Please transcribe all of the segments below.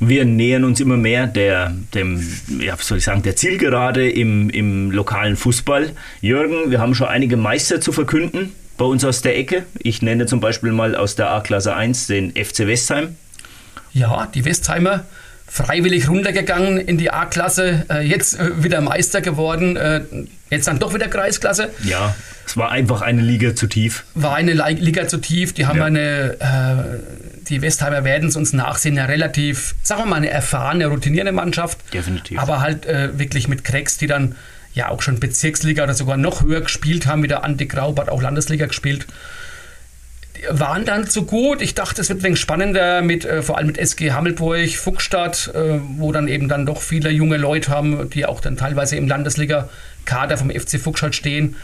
Wir nähern uns immer mehr der, dem, ja, soll ich sagen, der Zielgerade im, im lokalen Fußball. Jürgen, wir haben schon einige Meister zu verkünden bei uns aus der Ecke. Ich nenne zum Beispiel mal aus der A-Klasse 1 den FC Westheim. Ja, die Westheimer freiwillig runtergegangen in die A-Klasse, äh, jetzt äh, wieder Meister geworden, äh, jetzt dann doch wieder Kreisklasse. Ja, es war einfach eine Liga zu tief. War eine Liga zu tief. Die haben ja. eine, die Westheimer werden es uns nachsehen, eine relativ, sagen wir mal, eine erfahrene, routinierende Mannschaft. Definitiv. Aber halt äh, wirklich mit Cracks, die dann ja auch schon Bezirksliga oder sogar noch höher gespielt haben, wie der Andi Graub hat auch Landesliga gespielt waren dann zu gut. Ich dachte, es wird ein wenig spannender mit, äh, vor allem mit SG Hammelburg, Fuchsstadt, äh, wo dann eben dann doch viele junge Leute haben, die auch dann teilweise im Landesliga-Kader vom FC Fuchsstadt stehen.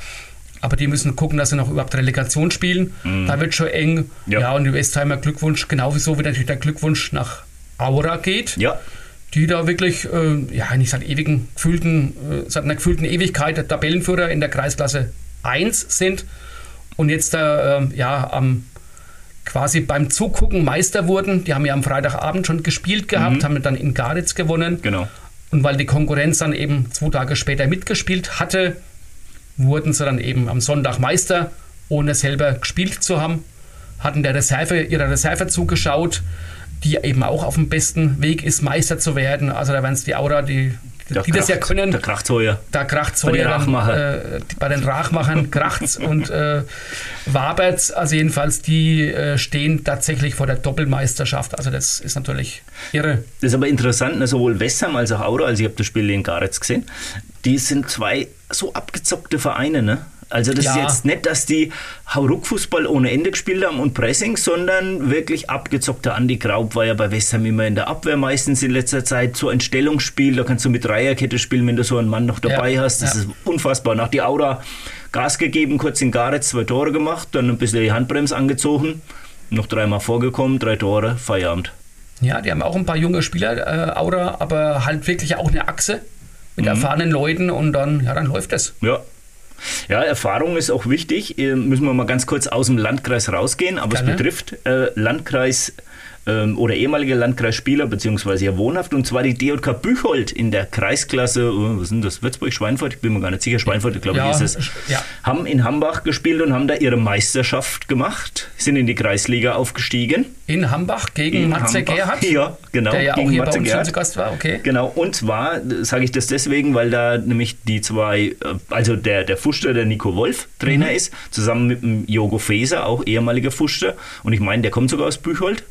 Aber die müssen gucken, dass sie noch überhaupt Relegation spielen. Mhm. Da wird schon eng. Ja. ja, und die Westheimer Glückwunsch, genauso wie natürlich der Glückwunsch nach Aura geht. Ja. Die da wirklich, äh, ja, nicht seit ewigen, gefühlten, äh, seit einer gefühlten Ewigkeit Tabellenführer in der Kreisklasse 1 sind und jetzt da, äh, ja, am quasi beim Zugucken Meister wurden. Die haben ja am Freitagabend schon gespielt gehabt, mhm. haben dann in Garitz gewonnen. Genau. Und weil die Konkurrenz dann eben zwei Tage später mitgespielt hatte, wurden sie dann eben am Sonntag Meister, ohne selber gespielt zu haben. Hatten der Reserve, ihrer Reserve zugeschaut, die eben auch auf dem besten Weg ist, Meister zu werden. Also da werden es die Aura, die die kracht, das ja können. Da kracht Heuer. Da kracht Heuer. Bei den Rachmachern. Äh, bei den Rachmachern kracht's und äh, wabert's. Also jedenfalls, die äh, stehen tatsächlich vor der Doppelmeisterschaft. Also das ist natürlich irre. Das ist aber interessant, ne? sowohl Westham als auch Aura, also ich habe das Spiel in Garetz gesehen, die sind zwei so abgezockte Vereine, ne? Also das ja. ist jetzt nicht, dass die Hauruck-Fußball ohne Ende gespielt haben und Pressing, sondern wirklich abgezockter Andi Graub war ja bei West Ham immer in der Abwehr meistens in letzter Zeit. So ein Stellungsspiel, da kannst du mit Dreierkette spielen, wenn du so einen Mann noch dabei ja. hast. Das ja. ist unfassbar. Nach die Aura Gas gegeben, kurz in Garetz zwei Tore gemacht, dann ein bisschen die Handbremse angezogen, noch dreimal vorgekommen, drei Tore, Feierabend. Ja, die haben auch ein paar junge Spieler, äh, Aura, aber halt wirklich auch eine Achse mit mhm. erfahrenen Leuten und dann, ja, dann läuft es. Ja, ja, Erfahrung ist auch wichtig. Müssen wir mal ganz kurz aus dem Landkreis rausgehen, aber Gerne. es betrifft äh, Landkreis ähm, oder ehemalige Landkreisspieler, beziehungsweise ja wohnhaft, und zwar die DJK Büchold in der Kreisklasse, oh, was sind das, Würzburg-Schweinfurt? Ich bin mir gar nicht sicher, Schweinfurt, glaube ja, ich, ist es. Ja. Haben in Hambach gespielt und haben da ihre Meisterschaft gemacht, sind in die Kreisliga aufgestiegen. In Hambach gegen in Matze Hambach. Gerhardt? Ja, genau. Der ja auch hier Matze bei uns zu Gast war, okay. Genau, und zwar sage ich das deswegen, weil da nämlich die zwei, äh, also der, der Fuster, der Nico Wolf, Trainer mhm. ist, zusammen mit dem Jogo Feser, auch ehemaliger Fuster. Und ich meine, der kommt sogar aus Büchold.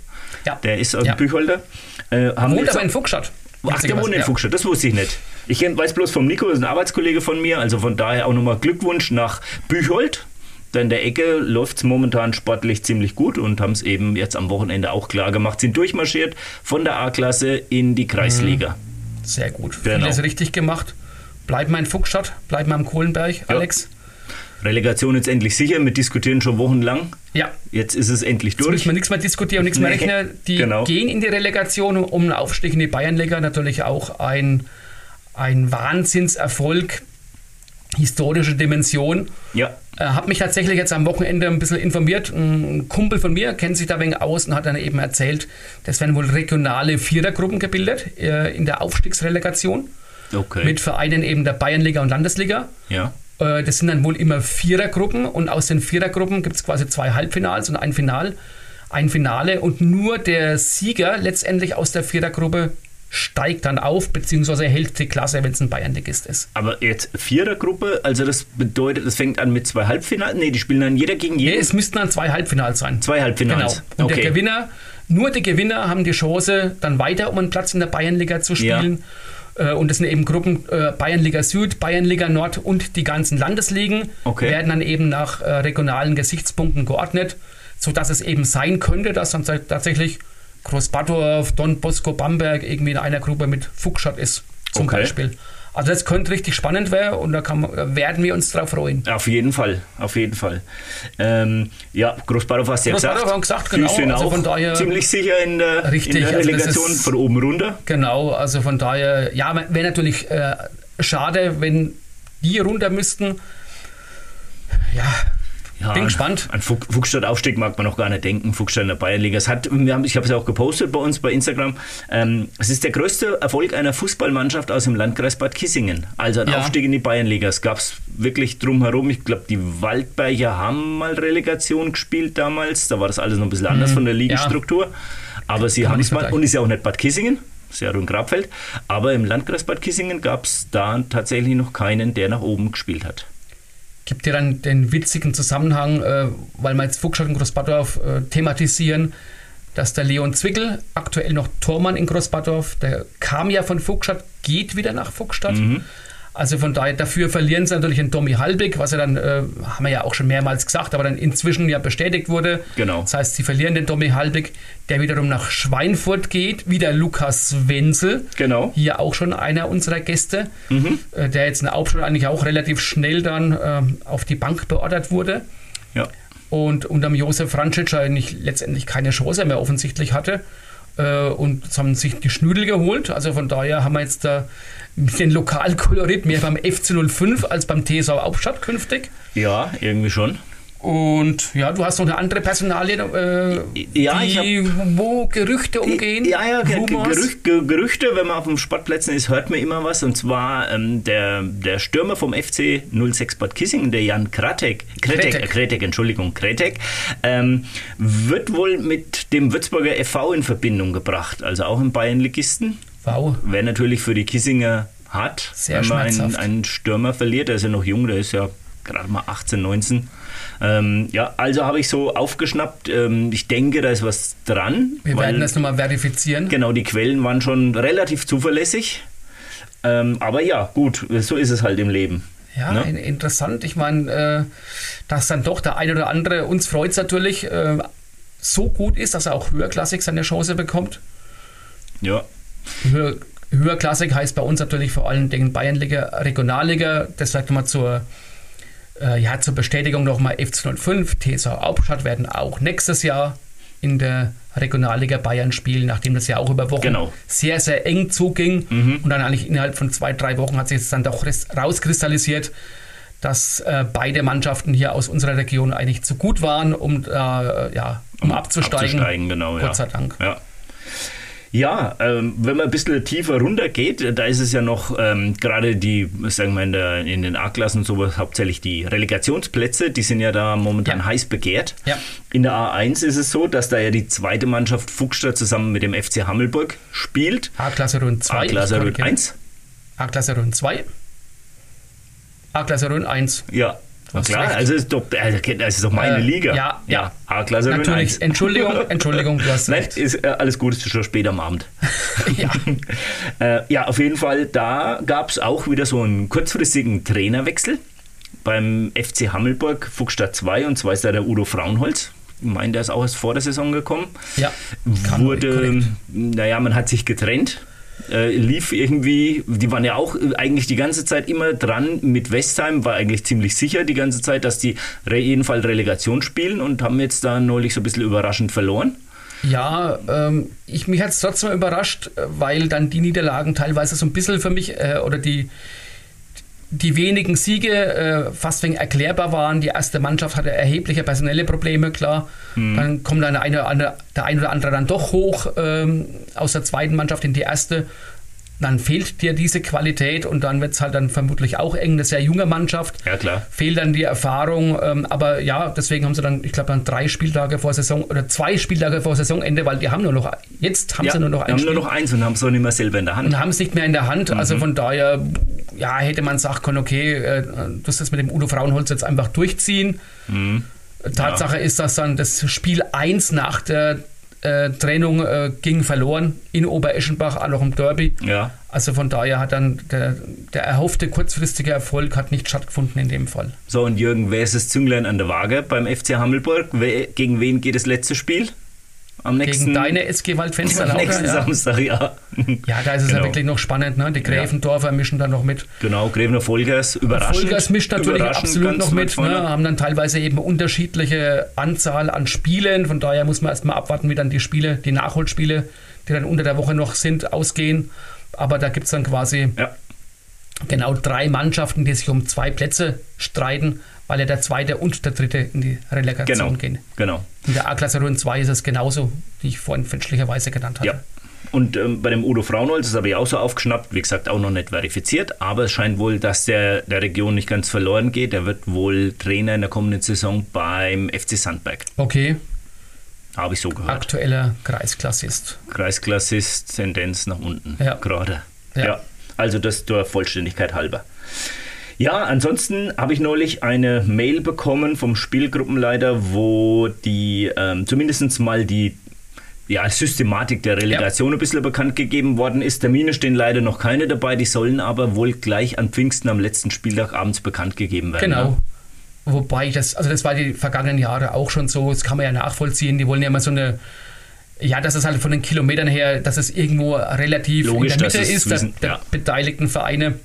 Ja. Der ist aus ja. Bücholder. Äh, haben wohnt aber in Fuchsstadt. Ach, der wohnt in ja. Fuchsstadt, das wusste ich nicht. Ich weiß bloß vom Nico, das ist ein Arbeitskollege von mir, also von daher auch nochmal Glückwunsch nach Büchold. Denn der Ecke läuft es momentan sportlich ziemlich gut und haben es eben jetzt am Wochenende auch klar gemacht, sind durchmarschiert von der A-Klasse in die Kreisliga. Mhm. Sehr gut. Genau. Vieles richtig gemacht. Bleiben wir in Fuchsstadt, bleiben wir am Kohlenberg, Alex. Relegation jetzt endlich sicher. Wir diskutieren schon wochenlang. Ja. Jetzt ist es endlich durch. Jetzt müssen wir nichts mehr diskutieren und nichts mehr rechnen. Die genau. gehen in die Relegation um einen Aufstieg in die Bayernliga. Natürlich auch ein, ein Wahnsinnserfolg, historische Dimension. Ja. Äh, habe mich tatsächlich jetzt am Wochenende ein bisschen informiert. Ein Kumpel von mir kennt sich da wenig aus und hat dann eben erzählt, es werden wohl regionale Vierergruppen gebildet äh, in der Aufstiegsrelegation. Okay. Mit Vereinen eben der Bayernliga und Landesliga. Ja. Äh, das sind dann wohl immer Vierergruppen und aus den Vierergruppen gibt es quasi zwei Halbfinals und ein Final, ein Finale und nur der Sieger letztendlich aus der Vierergruppe steigt dann auf, beziehungsweise hält die Klasse, wenn es ein Bayernligist ist. Aber jetzt Vierergruppe, also das bedeutet, das fängt an mit zwei Halbfinals? Nee, die spielen dann jeder gegen jeden? Nee, es müssten dann zwei Halbfinals sein. Zwei Halbfinals. Genau. Und okay. der Gewinner, nur die Gewinner haben die Chance, dann weiter um einen Platz in der Bayernliga zu spielen. Ja. Äh, und das sind eben Gruppen äh, Bayernliga Süd, Bayernliga Nord und die ganzen Landesligen okay. werden dann eben nach äh, regionalen Gesichtspunkten geordnet, sodass es eben sein könnte, dass dann tatsächlich Großbadorf, Don Bosco, Bamberg irgendwie in einer Gruppe mit Fuchsstadt ist, zum okay. Beispiel. Also das könnte richtig spannend werden und da kann, werden wir uns drauf freuen. Auf jeden Fall, auf jeden Fall. Ähm, ja, Großbadorf hast du ja gesagt. Haben gesagt genau, also auch von daher ziemlich sicher in der, richtig, in der also Relegation also von oben runter. Genau, also von daher, ja, wäre natürlich äh, schade, wenn die runter müssten. Ja, ja, Bin gespannt. An Fuchstadt-Aufstieg mag man noch gar nicht denken. Fuchstadt in der Bayernliga. Es hat, wir haben, ich habe es auch gepostet bei uns bei Instagram. Ähm, es ist der größte Erfolg einer Fußballmannschaft aus dem Landkreis Bad Kissingen. Also ein ja. Aufstieg in die Bayernliga. Es gab es wirklich drumherum. Ich glaube, die Waldberger haben mal Relegation gespielt damals. Da war das alles noch ein bisschen anders mhm. von der Ligenstruktur. Ja. Aber sie haben es mal, und ist ja auch nicht Bad Kissingen. Ist ja in Grabfeld. Aber im Landkreis Bad Kissingen gab es da tatsächlich noch keinen, der nach oben gespielt hat gibt ja dann den witzigen Zusammenhang, äh, weil wir jetzt Fuchsstadt und Großbadorf äh, thematisieren, dass der Leon Zwickel, aktuell noch Tormann in Großbadorf, der kam ja von Fuchsstadt, geht wieder nach Fuchsstadt. Mhm. Also von daher, dafür verlieren sie natürlich einen Tommy Halbig, was ja dann, äh, haben wir ja auch schon mehrmals gesagt, aber dann inzwischen ja bestätigt wurde. Genau. Das heißt, sie verlieren den Tommy Halbig, der wiederum nach Schweinfurt geht, wieder Lukas Wenzel. Genau. Hier auch schon einer unserer Gäste, mhm. äh, der jetzt in der Hauptschule eigentlich auch relativ schnell dann äh, auf die Bank beordert wurde. Ja. Und unter dem Josef Francic eigentlich letztendlich keine Chance mehr offensichtlich hatte. Äh, und haben sich die Schnüdel geholt. Also von daher haben wir jetzt da den Lokalkolorit mehr beim FC 05 als beim TSV Hauptstadt künftig. Ja, irgendwie schon. Und ja, du hast noch eine andere Personalie, äh, ja, die, hab, wo Gerüchte umgehen. Ja, ja, Gerüch, Gerüchte, wenn man auf den Sportplätzen ist, hört man immer was. Und zwar ähm, der, der Stürmer vom FC 06 Bad Kissingen, der Jan Kratek, Kretek, Kretek, Kretek Entschuldigung, Kretek, ähm, wird wohl mit dem Würzburger FV in Verbindung gebracht, also auch im Bayernligisten. Wow. Wäre natürlich für die Kissinger hart, Sehr wenn man einen, einen Stürmer verliert. Der ist ja noch jung, der ist ja gerade mal 18, 19. Ähm, ja, also habe ich so aufgeschnappt. Ähm, ich denke, da ist was dran. Wir weil, werden das nochmal verifizieren. Genau, die Quellen waren schon relativ zuverlässig. Ähm, aber ja, gut, so ist es halt im Leben. Ja, ne? interessant. Ich meine, äh, dass dann doch der eine oder andere, uns freut es natürlich, äh, so gut ist, dass er auch höherklassig seine Chance bekommt. Ja. Höher, höherklassig heißt bei uns natürlich vor allen Dingen Bayernliga, Regionalliga. Das sagt mal zur äh, ja, zur Bestätigung nochmal FC 05, TSV Hauptstadt werden auch nächstes Jahr in der Regionalliga Bayern spielen, nachdem das ja auch über Wochen genau. sehr, sehr eng zuging. Mhm. Und dann eigentlich innerhalb von zwei, drei Wochen hat sich jetzt dann doch rauskristallisiert, dass äh, beide Mannschaften hier aus unserer Region eigentlich zu gut waren, um, äh, ja, um, um abzusteigen. abzusteigen genau, Gott sei Dank. Ja. Ja, ähm, wenn man ein bisschen tiefer runter geht, da ist es ja noch ähm, gerade die, sagen wir in, der, in den A-Klassen und sowas, hauptsächlich die Relegationsplätze, die sind ja da momentan ja. heiß begehrt. Ja. In der A1 ist es so, dass da ja die zweite Mannschaft Fuchsstadt zusammen mit dem FC Hammelburg spielt. A-Klasse Rund 2. A-Klasse Rund 1. A-Klasse Rund 2. A-Klasse Rund 1. Ja, Klar, recht. also ist doch, also das ist doch meine äh, Liga. Ja, ja. A-Klasse Natürlich, Entschuldigung, Entschuldigung, du hast recht. Nein, ist äh, alles gut, ist schon spät am Abend. ja. äh, ja, auf jeden Fall, da gab es auch wieder so einen kurzfristigen Trainerwechsel beim FC Hammelburg, Fuchsstadt 2 und zwar ist da der Udo Fraunholz. Ich meine, der ist auch erst vor der Saison gekommen. Ja. Wurde, naja, man hat sich getrennt äh, lief irgendwie, die waren ja auch eigentlich die ganze Zeit immer dran mit Westheim, war eigentlich ziemlich sicher die ganze Zeit, dass die re jeden Fall Relegation spielen und haben jetzt da neulich so ein bisschen überraschend verloren. Ja, ähm, ich, mich hat es trotzdem überrascht, weil dann die Niederlagen teilweise so ein bisschen für mich äh, oder die, die wenigen Siege äh, fast wegen erklärbar waren. Die erste Mannschaft hatte erhebliche personelle Probleme, klar. Mhm. Dann kommt dann eine, eine, der ein oder andere dann doch hoch ähm, aus der zweiten Mannschaft in die erste. Dann fehlt dir diese Qualität und dann wird es halt dann vermutlich auch eng, eine sehr junge Mannschaft. Ja, klar. Fehlt dann die Erfahrung, ähm, aber ja, deswegen haben sie dann, ich glaube, dann drei Spieltage vor Saison oder zwei Spieltage vor Saisonende, weil die haben nur noch, jetzt haben ja, sie nur noch ein haben Spiel. nur noch eins und haben es auch nicht mehr selber in der Hand. Und haben es nicht mehr in der Hand, also mhm. von daher, ja, hätte man sagen können, okay, äh, das mit dem Udo Frauenholz jetzt einfach durchziehen. Mhm. Tatsache ja. ist, dass dann das Spiel 1 nach der äh, Trennung äh, ging verloren in Obereschenbach, auch noch im Derby. Ja. Also von daher hat dann der, der erhoffte kurzfristige Erfolg hat nicht stattgefunden in dem Fall. So, und Jürgen, wer ist das Zünglein an der Waage beim FC Hammelburg? Wer, gegen wen geht das letzte Spiel? Am nächsten, Gegen deine SG Waldfenster Am nächsten ja. Samstag, ja. Ja, da ist es genau. ja wirklich noch spannend. Ne? Die Gräfendorfer ja. mischen da noch mit. Genau, Gräfener Vollgas, überraschend. Vollgas mischt natürlich absolut noch mit. Ne? Haben dann teilweise eben unterschiedliche Anzahl an Spielen. Von daher muss man erstmal abwarten, wie dann die Spiele, die Nachholspiele, die dann unter der Woche noch sind, ausgehen. Aber da gibt es dann quasi ja. genau drei Mannschaften, die sich um zwei Plätze streiten weil ja der zweite und der dritte in die Relegation genau, gehen. Genau. In der A-Klasse Runde 2 ist es genauso, wie ich vorhin fälschlicherweise genannt hatte. Ja. Und ähm, bei dem Udo Fraunholz, das habe ich auch so aufgeschnappt, wie gesagt, auch noch nicht verifiziert, aber es scheint wohl, dass der der Region nicht ganz verloren geht. Er wird wohl Trainer in der kommenden Saison beim FC Sandberg. Okay. Habe ich so gehört. Aktueller Kreisklassist. Kreisklassist, Tendenz nach unten. Ja. Gerade. Ja. ja. Also das der Vollständigkeit halber. Ja, ansonsten habe ich neulich eine Mail bekommen vom Spielgruppenleiter, wo die ähm, zumindest mal die ja, Systematik der Relegation ja. ein bisschen bekannt gegeben worden ist. Termine stehen leider noch keine dabei, die sollen aber wohl gleich an Pfingsten am letzten Spieltag abends bekannt gegeben werden. Genau. Ne? Wobei das, also das war die vergangenen Jahre auch schon so, das kann man ja nachvollziehen. Die wollen ja immer so eine, ja, dass es halt von den Kilometern her, dass es irgendwo relativ Logisch, in der Mitte ist, wissen, der, der beteiligten Vereine.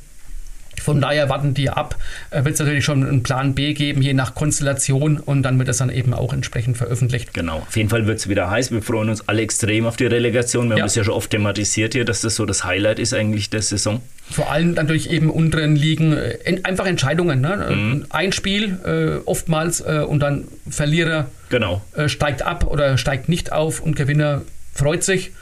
Von daher warten die ab. Äh, wird es natürlich schon einen Plan B geben, je nach Konstellation und dann wird es dann eben auch entsprechend veröffentlicht. Genau. Auf jeden Fall wird es wieder heiß. Wir freuen uns alle extrem auf die Relegation. Wir ja. haben es ja schon oft thematisiert hier, dass das so das Highlight ist eigentlich der Saison. Vor allem natürlich eben unteren Ligen äh, einfach Entscheidungen. Ne? Mhm. Ein Spiel äh, oftmals äh, und dann Verlierer genau. Äh, steigt ab oder steigt nicht auf und Gewinner freut sich.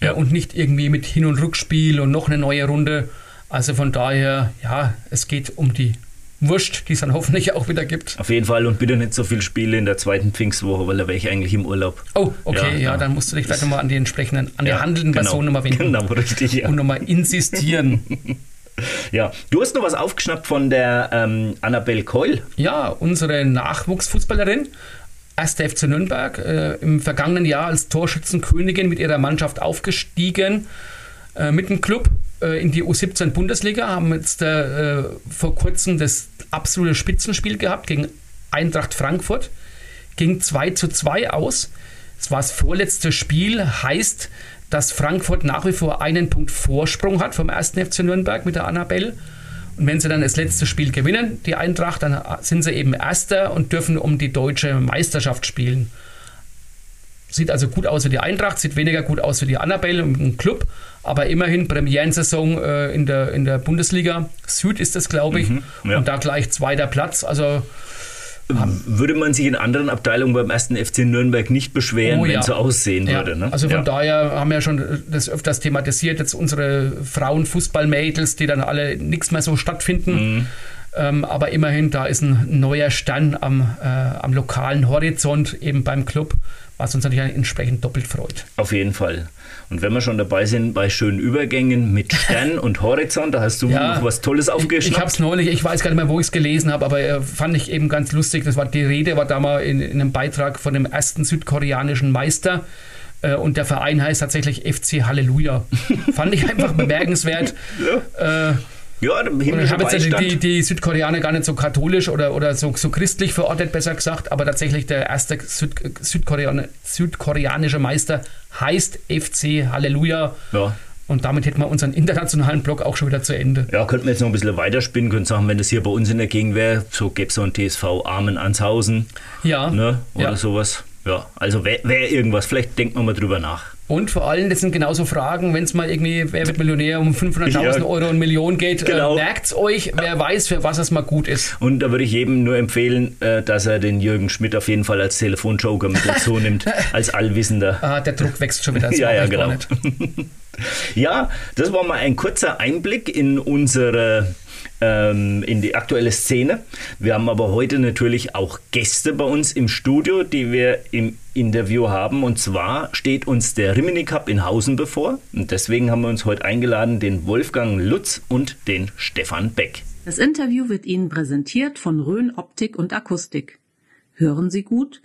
Ja. und nicht irgendwie mit Hin- und Rückspiel und noch eine neue Runde. Also von daher, ja, es geht um die Wurst, die es dann hoffentlich auch wieder gibt. Auf jeden Fall und bitte nicht so viele Spiele in der zweiten Pfingstwoche, weil da wäre ich eigentlich im Urlaub. Oh, okay, ja, ja dann musst du dich vielleicht nochmal an die entsprechenden, an ja, die handelnden genau, Personen nochmal wenden. Genau, richtig, ja. Und nochmal insistieren. ja, du hast noch was aufgeschnappt von der ähm, Annabelle Keul. Ja, unsere Nachwuchsfußballerin. 1. FC Nürnberg, äh, im vergangenen Jahr als Torschützenkönigin mit ihrer Mannschaft aufgestiegen äh, mit dem Club äh, in die U17 Bundesliga, haben jetzt äh, vor kurzem das absolute Spitzenspiel gehabt gegen Eintracht Frankfurt. Ging 2 zu 2 aus. Es war das vorletzte Spiel, heißt, dass Frankfurt nach wie vor einen Punkt Vorsprung hat vom 1. FC Nürnberg mit der Annabelle. Und wenn sie dann das letzte Spiel gewinnen, die Eintracht, dann sind sie eben Erster und dürfen um die deutsche Meisterschaft spielen. Sieht also gut aus für die Eintracht, sieht weniger gut aus für die Annabelle im Club, aber immerhin Premierensaison äh, in, der, in der Bundesliga Süd ist das, glaube ich. Mhm, ja. Und da gleich zweiter Platz. Also würde man sich in anderen Abteilungen beim ersten FC Nürnberg nicht beschweren, oh, ja. wenn es so aussehen ja. würde. Ne? Also von ja. daher haben wir ja schon das öfters thematisiert, jetzt unsere Frauenfußballmädels, die dann alle nichts mehr so stattfinden. Mhm. Ähm, aber immerhin, da ist ein neuer Stern am, äh, am lokalen Horizont, eben beim Club was uns natürlich entsprechend doppelt freut. Auf jeden Fall. Und wenn wir schon dabei sind bei schönen Übergängen mit Stern und Horizont, da hast du ja, noch was Tolles aufgeschnappt. Ich, ich habe es neulich, ich weiß gar nicht mehr, wo ich es gelesen habe, aber äh, fand ich eben ganz lustig. Das war die Rede, war da mal in, in einem Beitrag von dem ersten südkoreanischen Meister äh, und der Verein heißt tatsächlich FC Halleluja. Fand ich einfach bemerkenswert. Ja. Äh, ja, ich habe jetzt die, die, Südkoreaner gar nicht so katholisch oder, oder so, so christlich verortet, besser gesagt, aber tatsächlich der erste Süd, Südkorean, südkoreanische Meister heißt FC Halleluja. Ja. Und damit hätten wir unseren internationalen Block auch schon wieder zu Ende. Ja, könnten wir jetzt noch ein bisschen weiterspinnen, könnten sagen, wenn das hier bei uns in der Gegend wäre, so gäbe es so ein TSV Armen Anshausen. Ja. Ne, oder ja. sowas. Ja, also wäre wär irgendwas, vielleicht denkt man mal drüber nach. Und vor allem, das sind genauso Fragen, wenn es mal irgendwie, wer wird Millionär um 500.000 ja, Euro und Million geht, genau. äh, merkt es euch, wer weiß, für was es mal gut ist. Und da würde ich jedem nur empfehlen, äh, dass er den Jürgen Schmidt auf jeden Fall als Telefonjoker mit dazu nimmt, als Allwissender. Ah, der Druck wächst schon wieder. ja, ja, genau. ja, das war mal ein kurzer Einblick in unsere ähm, in die aktuelle Szene. Wir haben aber heute natürlich auch Gäste bei uns im Studio, die wir im Interview haben. Und zwar steht uns der Rimini Cup in Hausen bevor. Und deswegen haben wir uns heute eingeladen, den Wolfgang Lutz und den Stefan Beck. Das Interview wird Ihnen präsentiert von Rhön Optik und Akustik. Hören Sie gut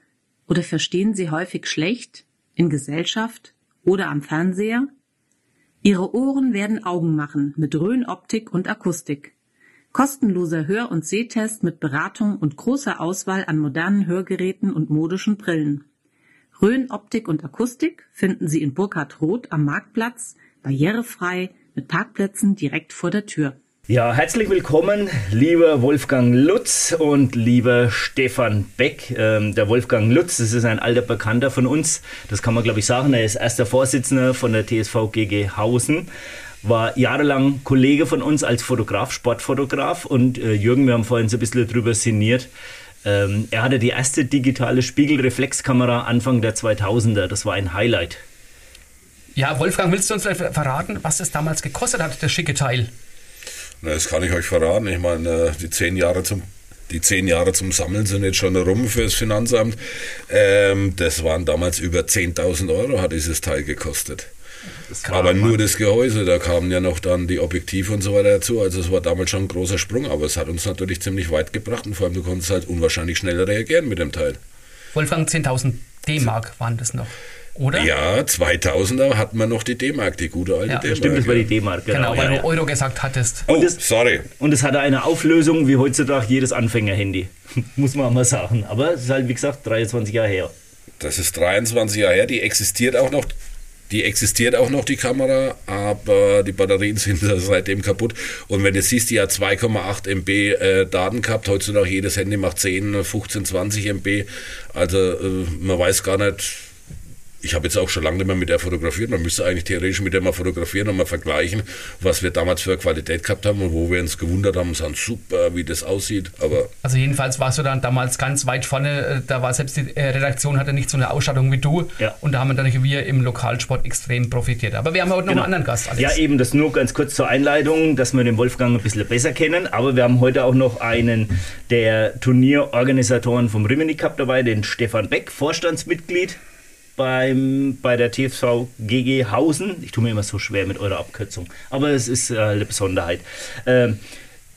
oder verstehen Sie häufig schlecht in Gesellschaft oder am Fernseher? Ihre Ohren werden Augen machen mit Rhön Optik und Akustik. Kostenloser Hör- und Sehtest mit Beratung und großer Auswahl an modernen Hörgeräten und modischen Brillen. Rhön Optik und Akustik finden Sie in Burkhard Roth am Marktplatz, barrierefrei, mit Parkplätzen direkt vor der Tür. Ja, herzlich willkommen, lieber Wolfgang Lutz und lieber Stefan Beck. Ähm, der Wolfgang Lutz, das ist ein alter Bekannter von uns, das kann man glaube ich sagen. Er ist erster Vorsitzender von der TSV GG Hausen war jahrelang Kollege von uns als Fotograf, Sportfotograf. Und äh, Jürgen, wir haben vorhin so ein bisschen drüber sinniert. Ähm, er hatte die erste digitale Spiegelreflexkamera Anfang der 2000er. Das war ein Highlight. Ja, Wolfgang, willst du uns verraten, was es damals gekostet hat, das schicke Teil? Na, das kann ich euch verraten. Ich meine, äh, die zehn Jahre zum die zehn Jahre zum Sammeln sind jetzt schon rum fürs Finanzamt. Ähm, das waren damals über 10.000 Euro, hat dieses Teil gekostet. Aber nur das Gehäuse, da kamen ja noch dann die Objektive und so weiter dazu. Also es war damals schon ein großer Sprung, aber es hat uns natürlich ziemlich weit gebracht und vor allem du konntest halt unwahrscheinlich schneller reagieren mit dem Teil. Wolfgang, 10.000 D-Mark waren das noch. Oder? Ja, 2000er hatten wir noch die D-Mark, die gute alte ja, D-Mark. Stimmt, das war die D-Mark, genau. Genau, weil ja, du Euro gesagt hattest. Oh, das, sorry. Und es hatte eine Auflösung wie heutzutage jedes Anfängerhandy. Muss man mal sagen. Aber es ist halt, wie gesagt, 23 Jahre her. Das ist 23 Jahre her, die existiert auch noch. Die existiert auch noch, die Kamera, aber die Batterien sind seitdem kaputt. Und wenn du siehst, die hat 2,8 MB äh, Daten gehabt, heutzutage jedes Handy macht 10, 15, 20 MB. Also äh, man weiß gar nicht, ich habe jetzt auch schon lange nicht mehr mit der fotografiert. Man müsste eigentlich theoretisch mit der mal fotografieren und mal vergleichen, was wir damals für Qualität gehabt haben und wo wir uns gewundert haben, sagen, super, wie das aussieht. Aber also jedenfalls warst du dann damals ganz weit vorne. Äh, da war selbst die äh, Redaktion hatte nicht so eine Ausstattung wie du. Ja. Und da haben dann wir im Lokalsport extrem profitiert. Aber wir haben heute noch genau. einen anderen Gast. Alex. Ja, eben das nur ganz kurz zur Einleitung, dass wir den Wolfgang ein bisschen besser kennen. Aber wir haben heute auch noch einen der Turnierorganisatoren vom Rimini Cup dabei, den Stefan Beck, Vorstandsmitglied beim, bei der TSV GG Hausen. Ich tue mir immer so schwer mit eurer Abkürzung, aber es ist äh, eine Besonderheit. Ähm,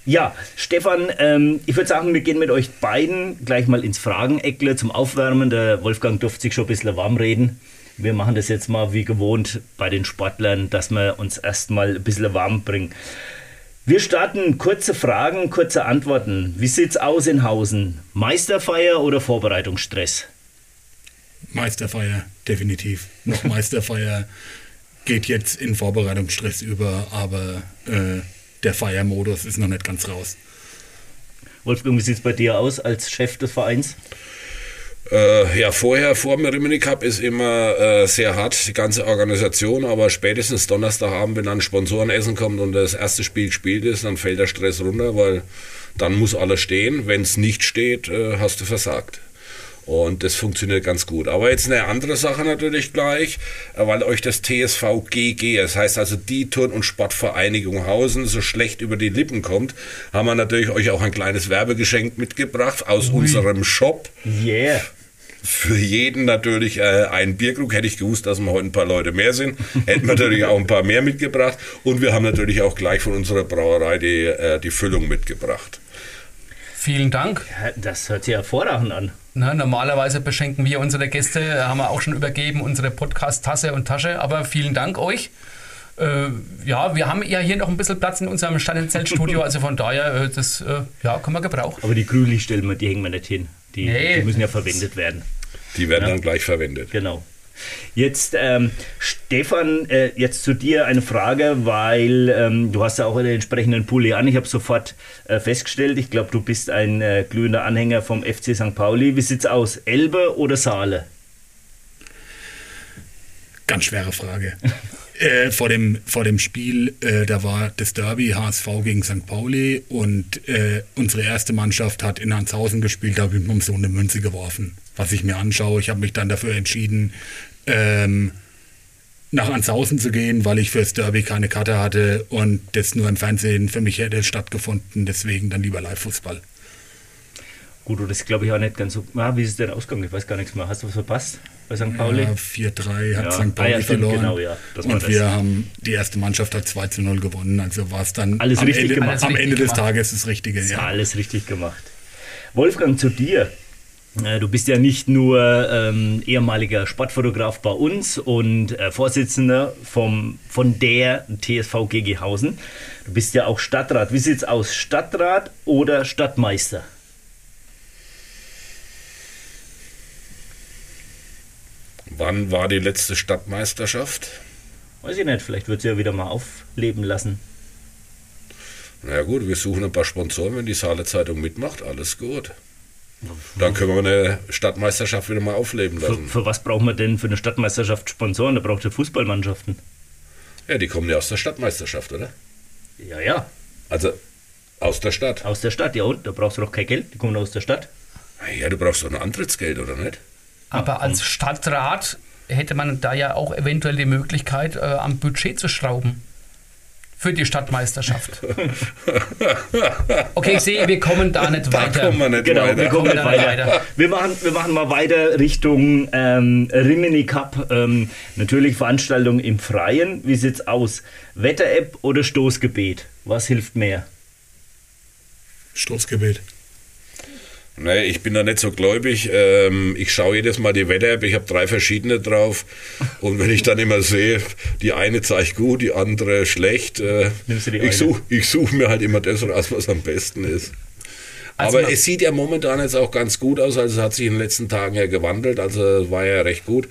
ja, Stefan, ähm, ich würde sagen, wir gehen mit euch beiden gleich mal ins Frageneckle zum Aufwärmen. Der Wolfgang durfte sich schon ein bisschen warm reden. Wir machen das jetzt mal wie gewohnt bei den Sportlern, dass wir uns erstmal ein bisschen warm bringen. Wir starten kurze Fragen, kurze Antworten. Wie sieht's aus in Hausen? Meisterfeier oder Vorbereitungsstress? Meisterfeier, definitiv. Noch Meisterfeier geht jetzt in Vorbereitungsstress über, aber äh, der Feiermodus ist noch nicht ganz raus. Wolfgang, wie sieht es bei dir aus als Chef des Vereins? Äh, ja, vorher, vor dem Rimini Cup ist immer äh, sehr hart, die ganze Organisation, aber spätestens Donnerstagabend, wenn dann Sponsorenessen kommt und das erste Spiel gespielt ist, dann fällt der Stress runter, weil dann muss alles stehen. Wenn es nicht steht, äh, hast du versagt. Und das funktioniert ganz gut. Aber jetzt eine andere Sache natürlich gleich, äh, weil euch das TSV GG, das heißt also die Turn- und Sportvereinigung Hausen, so schlecht über die Lippen kommt, haben wir natürlich euch auch ein kleines Werbegeschenk mitgebracht aus Ui. unserem Shop. Yeah für jeden natürlich äh, einen Bierkrug. Hätte ich gewusst, dass wir heute ein paar Leute mehr sind, hätten wir natürlich auch ein paar mehr mitgebracht. Und wir haben natürlich auch gleich von unserer Brauerei die, äh, die Füllung mitgebracht. Vielen Dank. Ja, das hört sich hervorragend an. Na, normalerweise beschenken wir unsere Gäste, haben wir auch schon übergeben, unsere Podcast-Tasse und Tasche. Aber vielen Dank euch. Äh, ja, wir haben ja hier noch ein bisschen Platz in unserem Stannenzeltstudio, also von daher, äh, das äh, ja, kann man gebrauchen. Aber die Grünlichtstellen, die hängen wir nicht hin. Die, nee. die müssen ja verwendet werden. Die werden ja. dann gleich verwendet. Genau. Jetzt, ähm, Stefan, äh, jetzt zu dir eine Frage, weil ähm, du hast ja auch einen entsprechenden Pulli an. Ich habe sofort äh, festgestellt, ich glaube, du bist ein äh, glühender Anhänger vom FC St. Pauli. Wie sieht's aus? Elbe oder Saale? Ganz schwere Frage. äh, vor, dem, vor dem Spiel, äh, da war das Derby HSV gegen St. Pauli und äh, unsere erste Mannschaft hat in Hanshausen gespielt, da habe ich mir so eine Münze geworfen, was ich mir anschaue. Ich habe mich dann dafür entschieden, ähm, nach Anshausen zu gehen, weil ich fürs Derby keine Karte hatte und das nur im Fernsehen für mich hätte stattgefunden. Deswegen dann lieber Live-Fußball. Gut, das ist glaube ich auch nicht ganz so. Ah, wie ist es denn ausgegangen? Ich weiß gar nichts mehr. Hast du was verpasst bei St. Pauli? Ja, 4-3 hat ja. St. Pauli ah, ja, verloren. Genau, ja. und wir haben, die erste Mannschaft hat 2 0 gewonnen. Also war es dann alles am, richtig Ende, gemacht. am Ende des Tages das Richtige. Ja. Alles richtig gemacht. Wolfgang, zu dir. Äh, du bist ja nicht nur ähm, ehemaliger Sportfotograf bei uns und äh, Vorsitzender vom, von der TSV Gegehausen. Du bist ja auch Stadtrat. Wie sieht es aus? Stadtrat oder Stadtmeister? Wann war die letzte Stadtmeisterschaft? Weiß ich nicht, vielleicht wird sie ja wieder mal aufleben lassen. Na ja, gut, wir suchen ein paar Sponsoren, wenn die Saale Zeitung mitmacht, alles gut. Dann können wir eine Stadtmeisterschaft wieder mal aufleben lassen. Für, für was brauchen wir denn für eine Stadtmeisterschaft Sponsoren? Da braucht ihr Fußballmannschaften. Ja, die kommen ja aus der Stadtmeisterschaft, oder? Ja, ja. Also aus der Stadt. Aus der Stadt, ja und? Da brauchst du doch kein Geld, die kommen aus der Stadt. Ja, du brauchst doch ein Antrittsgeld, oder nicht? Aber als Stadtrat hätte man da ja auch eventuell die Möglichkeit, äh, am Budget zu schrauben für die Stadtmeisterschaft. Okay, ich sehe, wir kommen da nicht weiter. Da kommen wir nicht genau, weiter. Wir, kommen nicht weiter. weiter. Wir, machen, wir machen mal weiter Richtung ähm, Rimini Cup. Ähm, natürlich Veranstaltungen im Freien. Wie sieht's aus? Wetter-App oder Stoßgebet? Was hilft mehr? Stoßgebet. Nee, ich bin da nicht so gläubig. Ähm, ich schaue jedes Mal die Wetter-App, ich habe drei verschiedene drauf. Und wenn ich dann immer sehe, die eine zeigt gut, die andere schlecht, äh, ich suche such mir halt immer das raus, was am besten ist. Also Aber es sieht ja momentan jetzt auch ganz gut aus. Also es hat sich in den letzten Tagen ja gewandelt. Also war ja recht gut.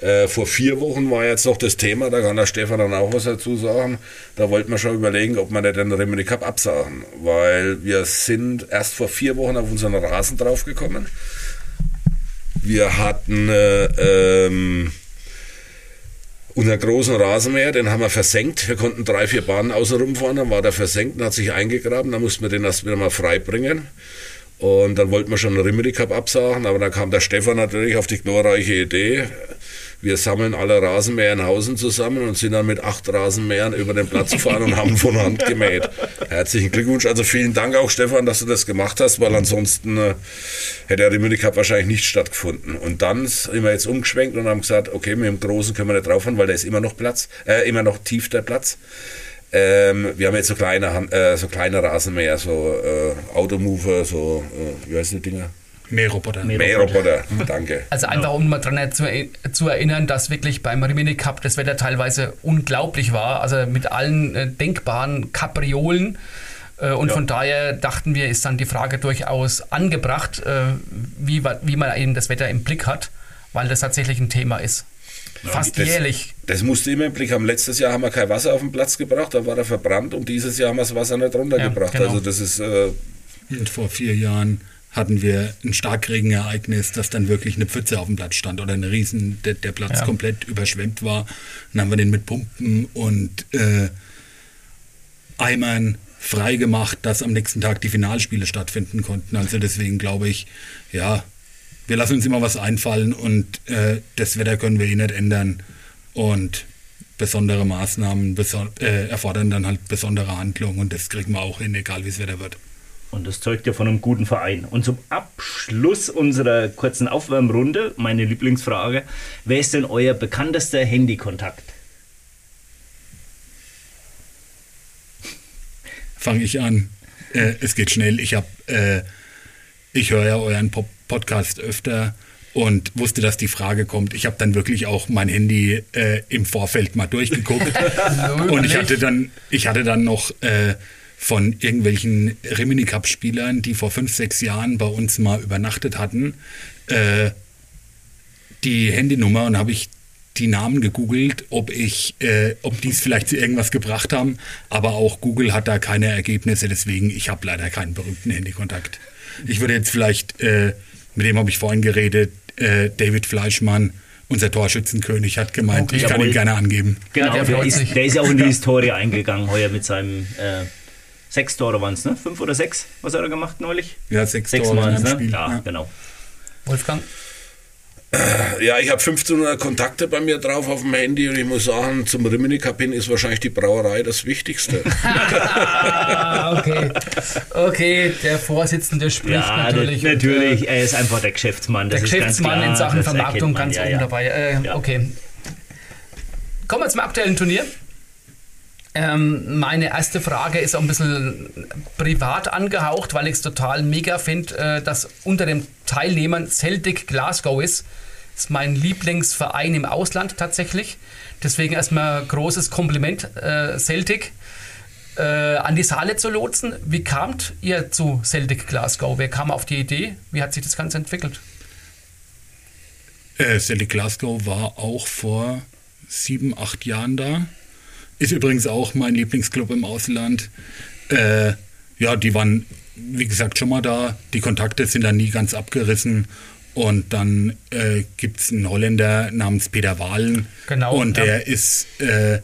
Äh, vor vier Wochen war jetzt noch das Thema, da kann der Stefan dann auch was dazu sagen. Da wollten wir schon überlegen, ob wir den Remedy Cup absagen. Weil wir sind erst vor vier Wochen auf unseren Rasen draufgekommen. Wir hatten äh, ähm, unseren großen Rasenmäher, den haben wir versenkt. Wir konnten drei, vier Bahnen außenrum fahren, dann war der versenkt und hat sich eingegraben. Dann mussten wir den erst wieder mal frei bringen. Und dann wollten wir schon einen Rimini Cup absagen, aber dann kam der Stefan natürlich auf die glorreiche Idee. Wir sammeln alle Rasenmäher in Hausen zusammen und sind dann mit acht Rasenmähern über den Platz gefahren und haben von Hand gemäht. Herzlichen Glückwunsch. Also vielen Dank auch, Stefan, dass du das gemacht hast, weil ansonsten äh, hätte der Rimini Cup wahrscheinlich nicht stattgefunden. Und dann sind wir jetzt umgeschwenkt und haben gesagt, okay, mit dem Großen können wir nicht drauffahren, weil da ist immer noch Platz, äh, immer noch tief der Platz. Ähm, wir haben jetzt so kleine, äh, so kleine Rasenmäher, so äh, Automover, so, äh, wie heißen die Dinger? Mähroboter. Mähroboter, danke. Also einfach um mal daran zu, zu, erinnern, dass wirklich beim Rimini Cup das Wetter teilweise unglaublich war, also mit allen äh, denkbaren Kapriolen. Äh, und ja. von daher dachten wir, ist dann die Frage durchaus angebracht, äh, wie, wie man eben das Wetter im Blick hat, weil das tatsächlich ein Thema ist. Fast das, jährlich. Das musste immer im Blick haben. Letztes Jahr haben wir kein Wasser auf den Platz gebracht, da war er verbrannt und dieses Jahr haben wir das Wasser nicht runtergebracht. Ja, genau. Also das ist. Äh und vor vier Jahren hatten wir ein Starkregenereignis, dass dann wirklich eine Pfütze auf dem Platz stand oder eine Riesen, der, der Platz ja. komplett überschwemmt war. Dann haben wir den mit Pumpen und äh, Eimern freigemacht, dass am nächsten Tag die Finalspiele stattfinden konnten. Also deswegen glaube ich, ja, wir lassen uns immer was einfallen und äh, das Wetter können wir eh nicht ändern. Und besondere Maßnahmen beso äh, erfordern dann halt besondere Handlungen und das kriegen wir auch hin, egal wie es Wetter wird. Und das zeugt ja von einem guten Verein. Und zum Abschluss unserer kurzen Aufwärmrunde, meine Lieblingsfrage: Wer ist denn euer bekanntester Handykontakt? Fange ich an. Äh, es geht schnell. Ich habe, äh, ich höre ja euren Pop Podcast öfter und wusste, dass die Frage kommt. Ich habe dann wirklich auch mein Handy äh, im Vorfeld mal durchgeguckt und ich hatte dann, ich hatte dann noch äh, von irgendwelchen Rimini Cup Spielern, die vor fünf, sechs Jahren bei uns mal übernachtet hatten, äh, die Handynummer und habe ich die Namen gegoogelt, ob ich, äh, ob die es vielleicht zu irgendwas gebracht haben. Aber auch Google hat da keine Ergebnisse, deswegen ich habe leider keinen berühmten Handykontakt. Ich würde jetzt vielleicht äh, mit dem habe ich vorhin geredet, äh, David Fleischmann unser Torschützenkönig hat gemeint, okay, ich kann ihn gerne angeben. Genau, der, der, ist, der, ist, ja auch in die Historie eingegangen, heuer mit seinem äh, sechs Tore waren es, ne? Fünf oder sechs? Was hat er gemacht neulich? Ja, sechs, sechs Tore in ne? Spiel. Ja, ja, genau. Wolfgang? Ja, ich habe 1500 Kontakte bei mir drauf auf dem Handy und ich muss sagen, zum Rimini Kapin ist wahrscheinlich die Brauerei das Wichtigste. okay. okay, der Vorsitzende spricht ja, natürlich. Natürlich, und, äh, er ist einfach der Geschäftsmann. der Geschäftsmann klar, in Sachen Vermarktung ganz ja, oben ja. dabei. Äh, okay. Kommen wir zum aktuellen Turnier. Ähm, meine erste Frage ist auch ein bisschen privat angehaucht, weil ich es total mega finde, äh, dass unter den Teilnehmern Celtic Glasgow ist. Das ist mein Lieblingsverein im Ausland tatsächlich. Deswegen erstmal großes Kompliment, äh, Celtic. Äh, an die Saale zu lotsen. Wie kamt ihr zu Celtic Glasgow? Wer kam auf die Idee? Wie hat sich das Ganze entwickelt? Äh, Celtic Glasgow war auch vor sieben, acht Jahren da. Ist übrigens auch mein Lieblingsclub im Ausland. Äh, ja, die waren, wie gesagt, schon mal da. Die Kontakte sind dann nie ganz abgerissen. Und dann äh, gibt es einen Holländer namens Peter Wahlen. Genau. Und der ja. ist äh,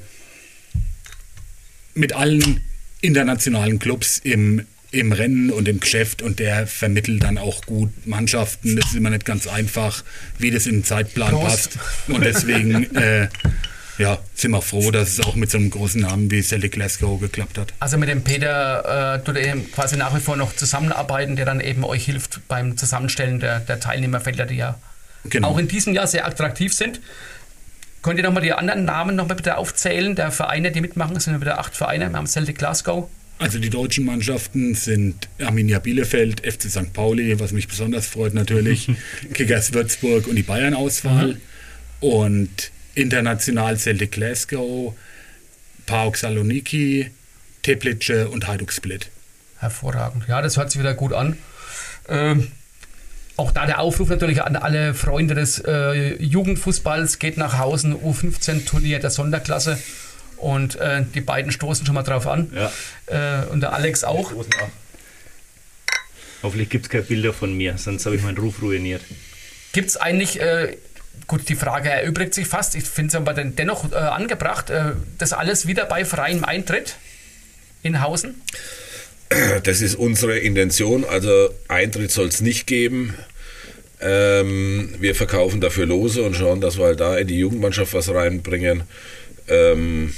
mit allen internationalen Clubs im, im Rennen und im Geschäft und der vermittelt dann auch gut Mannschaften. Das ist immer nicht ganz einfach, wie das in den Zeitplan Prost. passt. Und deswegen äh, ja, sind wir froh, dass es auch mit so einem großen Namen wie Celtic Glasgow geklappt hat. Also mit dem Peter äh, tut er quasi nach wie vor noch zusammenarbeiten, der dann eben euch hilft beim Zusammenstellen der, der Teilnehmerfelder, die ja genau. auch in diesem Jahr sehr attraktiv sind. Könnt ihr nochmal die anderen Namen nochmal bitte aufzählen, der Vereine, die mitmachen? Es sind wieder acht Vereine. Wir haben Celtic Glasgow. Also die deutschen Mannschaften sind Arminia Bielefeld, FC St. Pauli, was mich besonders freut natürlich, Kickers Würzburg und die Bayern-Auswahl. Mhm. Und international Celtic Glasgow, PAOK Saloniki, Teplice und Hajduk Split. Hervorragend. Ja, das hört sich wieder gut an. Ähm, auch da der Aufruf natürlich an alle Freunde des äh, Jugendfußballs, geht nach Hause, U15-Turnier der Sonderklasse. Und äh, die beiden stoßen schon mal drauf an. Ja. Äh, und der Alex auch. Hoffentlich gibt es keine Bilder von mir, sonst habe ich meinen Ruf ruiniert. Gibt es eigentlich äh, Gut, die Frage erübrigt sich fast. Ich finde es aber dennoch äh, angebracht, äh, das alles wieder bei freiem Eintritt in Hausen? Das ist unsere Intention. Also Eintritt soll es nicht geben. Ähm, wir verkaufen dafür Lose und schauen, dass wir halt da in die Jugendmannschaft was reinbringen. Ähm,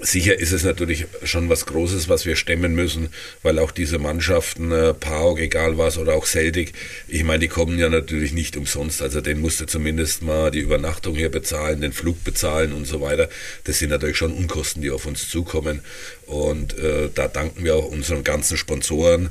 Sicher ist es natürlich schon was Großes, was wir stemmen müssen, weil auch diese Mannschaften, äh, PAOK, egal was, oder auch Celtic, ich meine, die kommen ja natürlich nicht umsonst. Also den musst du zumindest mal die Übernachtung hier bezahlen, den Flug bezahlen und so weiter. Das sind natürlich schon Unkosten, die auf uns zukommen. Und äh, da danken wir auch unseren ganzen Sponsoren,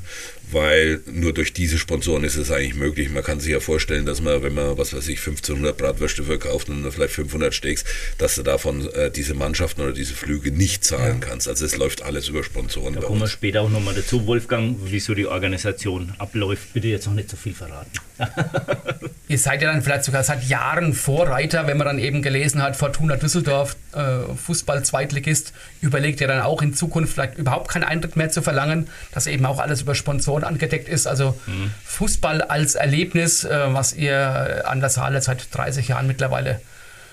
weil nur durch diese Sponsoren ist es eigentlich möglich. Man kann sich ja vorstellen, dass man, wenn man, was weiß ich, 1500 Bratwürste verkauft und vielleicht 500 Steaks, dass du davon äh, diese Mannschaften oder diese Flüge nicht zahlen ja. kannst. Also es läuft alles über Sponsoren. Da kommen wir später auch nochmal dazu, Wolfgang, wieso die Organisation abläuft. Bitte jetzt noch nicht so viel verraten. Ihr seid ja dann vielleicht sogar seit Jahren Vorreiter, wenn man dann eben gelesen hat, Fortuna Düsseldorf, äh, Fußball-Zweitligist, überlegt ja dann auch in Zukunft vielleicht überhaupt keinen Eintritt mehr zu verlangen, dass eben auch alles über Sponsoren angedeckt ist. Also mhm. Fußball als Erlebnis, äh, was ihr an der Saale seit 30 Jahren mittlerweile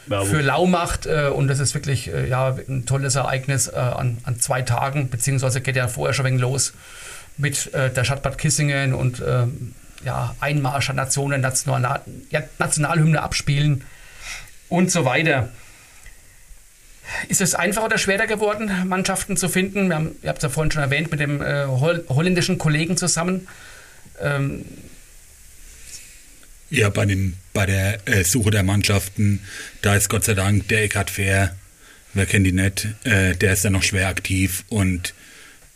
ja, für lau macht. Äh, und das ist wirklich äh, ja, ein tolles Ereignis äh, an, an zwei Tagen, beziehungsweise geht ja vorher schon ein wenig los mit äh, der Stadtbad Kissingen und ähm, ja, Einmarsch der Nationen, National, ja, Nationalhymne abspielen und so weiter. Ist es einfacher oder schwerer geworden, Mannschaften zu finden? Wir haben, ihr habt es ja vorhin schon erwähnt, mit dem äh, holländischen Kollegen zusammen. Ähm, ja, bei, dem, bei der äh, Suche der Mannschaften, da ist Gott sei Dank der Eckhard Fair, wer kennt ihn nicht, äh, der ist ja noch schwer aktiv und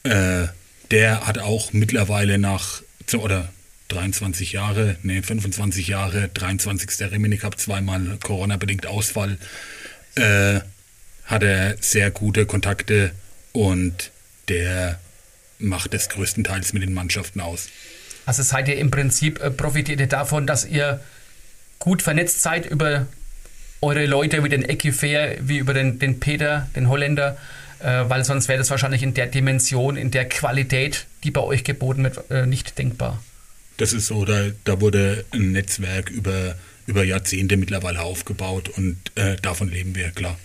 äh, der hat auch mittlerweile nach, oder 23 Jahre, nee, 25 Jahre, 23. Rimini Cup, zweimal Corona-bedingt Ausfall, äh, hat er sehr gute Kontakte und der macht es größtenteils mit den Mannschaften aus. Also seid ihr im Prinzip, äh, profitiert ihr davon, dass ihr gut vernetzt seid über eure Leute wie den Eki Fair, wie über den, den Peter, den Holländer, äh, weil sonst wäre das wahrscheinlich in der Dimension, in der Qualität, die bei euch geboten wird, äh, nicht denkbar. Das ist so, da, da wurde ein Netzwerk über über Jahrzehnte mittlerweile aufgebaut und äh, davon leben wir, klar.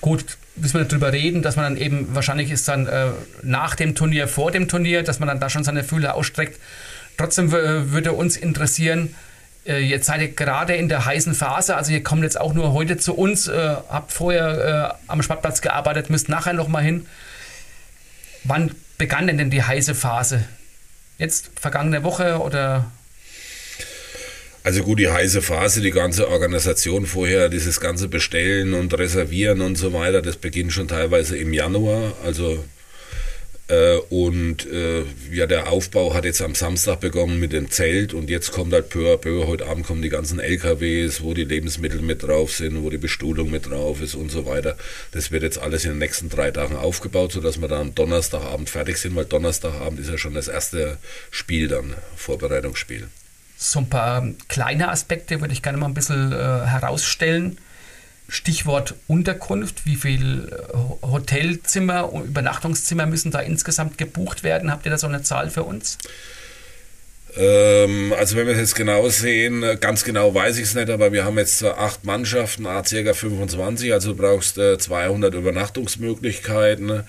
Gut, müssen wir darüber reden, dass man dann eben, wahrscheinlich ist dann äh, nach dem Turnier, vor dem Turnier, dass man dann da schon seine Fühler ausstreckt. Trotzdem äh, würde uns interessieren, äh, jetzt seid ihr gerade in der heißen Phase, also ihr kommt jetzt auch nur heute zu uns, äh, habt vorher äh, am Sportplatz gearbeitet, müsst nachher nochmal hin. Wann begann denn, denn die heiße Phase? Jetzt vergangene Woche oder also gut, die heiße Phase, die ganze Organisation vorher, dieses ganze Bestellen und Reservieren und so weiter, das beginnt schon teilweise im Januar. Also äh, und äh, ja, der Aufbau hat jetzt am Samstag begonnen mit dem Zelt und jetzt kommt halt peu à peu, heute Abend kommen die ganzen LKWs, wo die Lebensmittel mit drauf sind, wo die Bestuhlung mit drauf ist und so weiter. Das wird jetzt alles in den nächsten drei Tagen aufgebaut, sodass wir dann am Donnerstagabend fertig sind, weil Donnerstagabend ist ja schon das erste Spiel dann, Vorbereitungsspiel. So ein paar kleine Aspekte würde ich gerne mal ein bisschen äh, herausstellen. Stichwort Unterkunft. Wie viel äh, Hotelzimmer und Übernachtungszimmer müssen da insgesamt gebucht werden? Habt ihr da so eine Zahl für uns? Ähm, also wenn wir es jetzt genau sehen, äh, ganz genau weiß ich es nicht, aber wir haben jetzt acht Mannschaften, ca. 25, also du brauchst 200 Übernachtungsmöglichkeiten.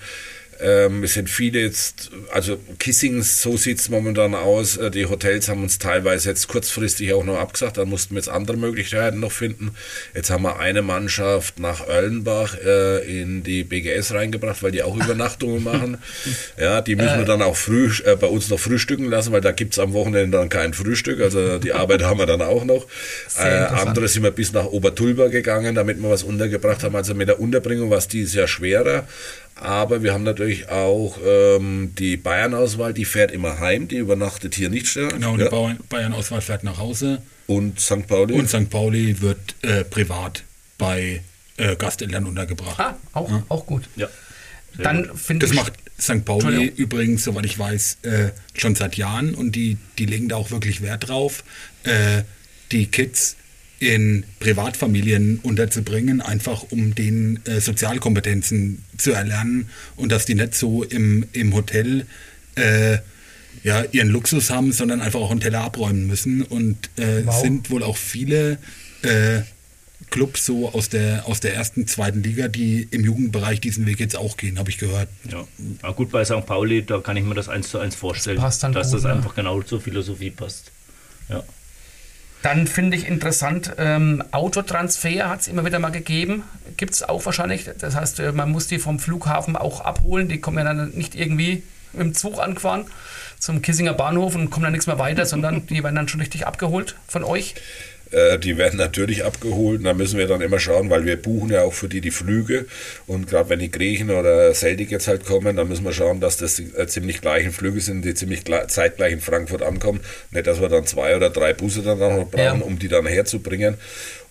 Ähm, es sind viele jetzt, also Kissing, so sieht es momentan aus. Äh, die Hotels haben uns teilweise jetzt kurzfristig auch noch abgesagt, da mussten wir jetzt andere Möglichkeiten noch finden. Jetzt haben wir eine Mannschaft nach Erlenbach äh, in die BGS reingebracht, weil die auch Übernachtungen machen. Ja, die müssen wir dann auch früh äh, bei uns noch frühstücken lassen, weil da gibt es am Wochenende dann kein Frühstück. Also die Arbeit haben wir dann auch noch. Äh, andere sind wir bis nach Obertulba gegangen, damit wir was untergebracht haben. Also mit der Unterbringung war es dieses Jahr schwerer. Aber wir haben natürlich auch ähm, die Bayern-Auswahl, die fährt immer heim, die übernachtet hier nicht stark. Genau, die ja. Bayern-Auswahl fährt nach Hause. Und St. Pauli? Und St. Pauli wird äh, privat bei äh, Gasteltern untergebracht. Ah, auch, ja. auch gut. Ja. Dann finde Das macht St. Pauli übrigens, soweit ich weiß, äh, schon seit Jahren und die, die legen da auch wirklich Wert drauf. Äh, die Kids in Privatfamilien unterzubringen, einfach um den äh, Sozialkompetenzen zu erlernen und dass die nicht so im, im Hotel äh, ja, ihren Luxus haben, sondern einfach auch einen Teller abräumen müssen. Und äh, wow. sind wohl auch viele äh, Clubs so aus der, aus der ersten, zweiten Liga, die im Jugendbereich diesen Weg jetzt auch gehen, habe ich gehört. Ja. ja, gut, bei St. Pauli, da kann ich mir das eins zu eins vorstellen, das dass gut, das ne? einfach genau zur Philosophie passt. Ja. Dann finde ich interessant, ähm, Autotransfer hat es immer wieder mal gegeben. Gibt es auch wahrscheinlich. Das heißt, äh, man muss die vom Flughafen auch abholen. Die kommen ja dann nicht irgendwie im Zug angefahren zum Kissinger Bahnhof und kommen dann nichts mehr weiter, sondern die werden dann schon richtig abgeholt von euch. Äh, die werden natürlich abgeholt. Da müssen wir dann immer schauen, weil wir buchen ja auch für die die Flüge. Und gerade wenn die Griechen oder Celtic jetzt halt kommen, dann müssen wir schauen, dass das die, äh, ziemlich gleichen Flüge sind, die ziemlich zeitgleich in Frankfurt ankommen. Nicht, dass wir dann zwei oder drei Busse dann noch brauchen, ja. um die dann herzubringen.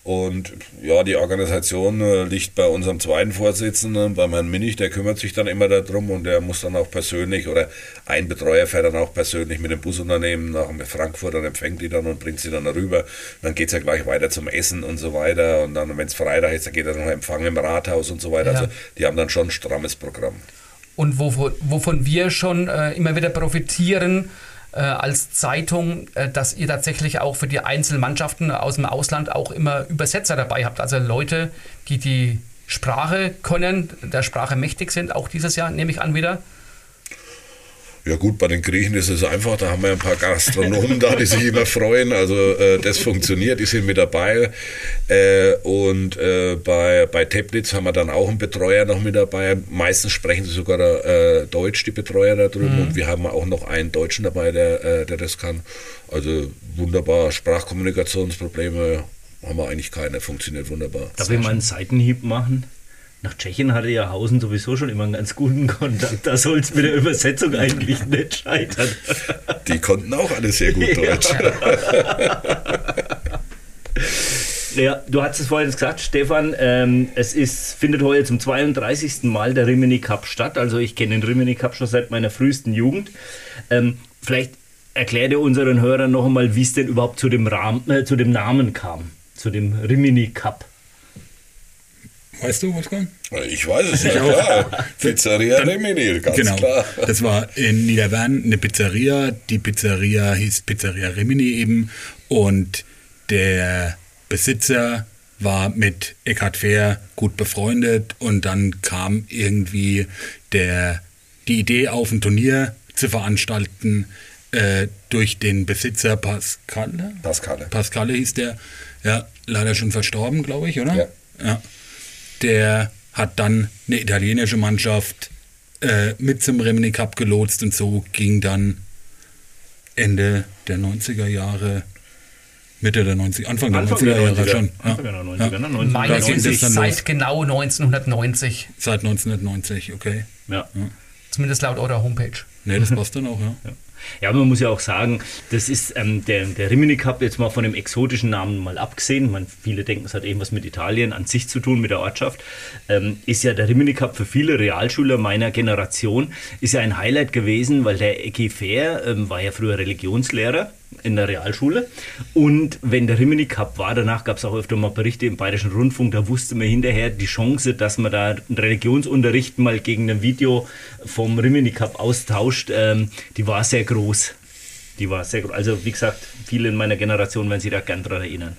Und ja, die Organisation äh, liegt bei unserem zweiten Vorsitzenden, beim Herrn Minich, der kümmert sich dann immer darum und der muss dann auch persönlich oder ein Betreuer fährt dann auch persönlich mit dem Busunternehmen nach Frankfurt und empfängt die dann und bringt sie dann rüber. Dann geht es ja gleich weiter zum Essen und so weiter. Und dann, wenn es Freitag ist, dann geht er noch Empfang im Rathaus und so weiter. Ja. Also die haben dann schon ein strammes Programm. Und wovon, wovon wir schon äh, immer wieder profitieren, äh, als Zeitung, äh, dass ihr tatsächlich auch für die einzelnen Mannschaften aus dem Ausland auch immer Übersetzer dabei habt. Also Leute, die die Sprache können, der Sprache mächtig sind, auch dieses Jahr nehme ich an wieder. Ja gut, bei den Griechen ist es einfach, da haben wir ein paar Gastronomen da, die sich immer freuen. Also äh, das funktioniert, die sind mit dabei. Äh, und äh, bei, bei Teplitz haben wir dann auch einen Betreuer noch mit dabei. Meistens sprechen sie sogar äh, Deutsch, die Betreuer da drüben. Mhm. Und wir haben auch noch einen Deutschen dabei, der, äh, der das kann. Also wunderbar, Sprachkommunikationsprobleme haben wir eigentlich keine, funktioniert wunderbar. Darf ich mal einen Seitenhieb machen? Nach Tschechien hatte ja Hausen sowieso schon immer einen ganz guten Kontakt. Da soll es mit der Übersetzung eigentlich nicht scheitern. Die konnten auch alle sehr gut Deutsch. Ja. ja du hast es vorhin gesagt, Stefan, ähm, es ist, findet heute zum 32. Mal der Rimini Cup statt. Also ich kenne den Rimini Cup schon seit meiner frühesten Jugend. Ähm, vielleicht erklärt ihr unseren Hörern noch einmal, wie es denn überhaupt zu dem, Rahmen, äh, zu dem Namen kam, zu dem Rimini Cup. Weißt du, Wolfgang? Ich weiß es nicht, klar. Pizzeria Dann, Remini, ganz genau. klar. Das war in Niederwern eine Pizzeria. Die Pizzeria hieß Pizzeria Remini eben. Und der Besitzer war mit Eckhard Fehr gut befreundet und dann kam irgendwie der, die Idee auf, ein Turnier zu veranstalten äh, durch den Besitzer Pascale. Pascale. Pascale hieß der, ja, leider schon verstorben, glaube ich, oder? Ja. ja. Der hat dann eine italienische Mannschaft äh, mit zum Rimini Cup gelotst und so ging dann Ende der 90er Jahre Mitte der 90 Anfang der Anfang 90er der Jahre 90er. schon. Ja. Anfang der 90er, ne? Ja. 1990. Da Meines ging das Wissens dann seit los. genau 1990. Seit 1990, okay. Ja. Zumindest laut eurer Homepage. Ne, das passt dann auch, ja. Ja, man muss ja auch sagen, das ist ähm, der, der Rimini Cup, jetzt mal von dem exotischen Namen mal abgesehen, man, viele denken, es hat irgendwas mit Italien an sich zu tun, mit der Ortschaft, ähm, ist ja der Rimini Cup für viele Realschüler meiner Generation, ist ja ein Highlight gewesen, weil der Ecki Fair ähm, war ja früher Religionslehrer in der Realschule und wenn der Rimini Cup war, danach gab es auch öfter mal Berichte im Bayerischen Rundfunk, da wusste man hinterher die Chance, dass man da einen Religionsunterricht mal gegen ein Video vom Rimini Cup austauscht, ähm, die war sehr groß. Die war sehr groß. Also wie gesagt, viele in meiner Generation werden sich da gern daran erinnern.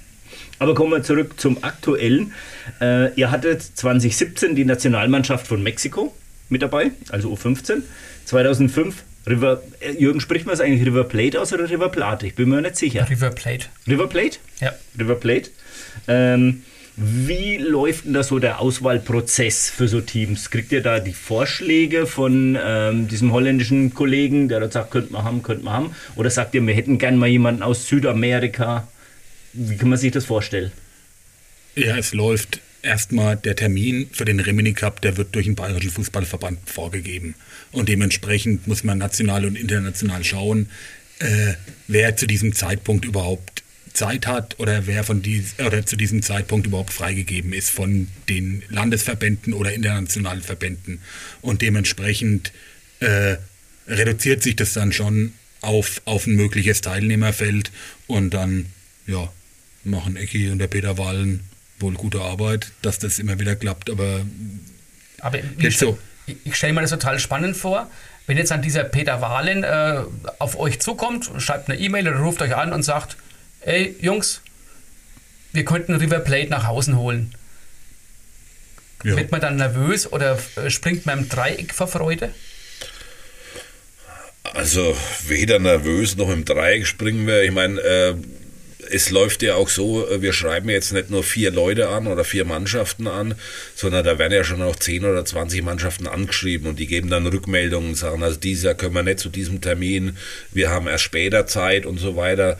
Aber kommen wir zurück zum aktuellen. Äh, ihr hattet 2017 die Nationalmannschaft von Mexiko mit dabei, also U15. 2005 River, äh, Jürgen, spricht man es eigentlich River Plate aus oder River Plate? Ich bin mir nicht sicher. River Plate. River Plate? Ja. River Plate. Ähm, wie läuft denn da so der Auswahlprozess für so Teams? Kriegt ihr da die Vorschläge von ähm, diesem holländischen Kollegen, der da sagt, könnte man haben, könnte man haben? Oder sagt ihr, wir hätten gern mal jemanden aus Südamerika? Wie kann man sich das vorstellen? Ja, es läuft erstmal der Termin für den Rimini Cup, der wird durch den Bayerischen Fußballverband vorgegeben. Und dementsprechend muss man national und international schauen, äh, wer zu diesem Zeitpunkt überhaupt Zeit hat oder wer von dies, oder zu diesem Zeitpunkt überhaupt freigegeben ist von den Landesverbänden oder internationalen Verbänden. Und dementsprechend äh, reduziert sich das dann schon auf, auf ein mögliches Teilnehmerfeld und dann ja, machen Ecki und der Peter Wallen wohl gute Arbeit, dass das immer wieder klappt, aber Aber Geht so. Ich, ich stelle mir das total spannend vor, wenn jetzt an dieser Peter Wahlen äh, auf euch zukommt, schreibt eine E-Mail oder ruft euch an und sagt, ey Jungs, wir könnten River Plate nach Hause holen. ja. Wird man dann nervös oder äh, springt man im Dreieck vor Freude? Also weder nervös noch im Dreieck springen wir. Ich meine, äh, es läuft ja auch so, äh, wir schreiben jetzt nicht nur vier Leute an oder vier Mannschaften an, sondern da werden ja schon auch 10 oder 20 Mannschaften angeschrieben und die geben dann Rückmeldungen und sagen, also dieses Jahr können wir nicht zu diesem Termin, wir haben erst später Zeit und so weiter.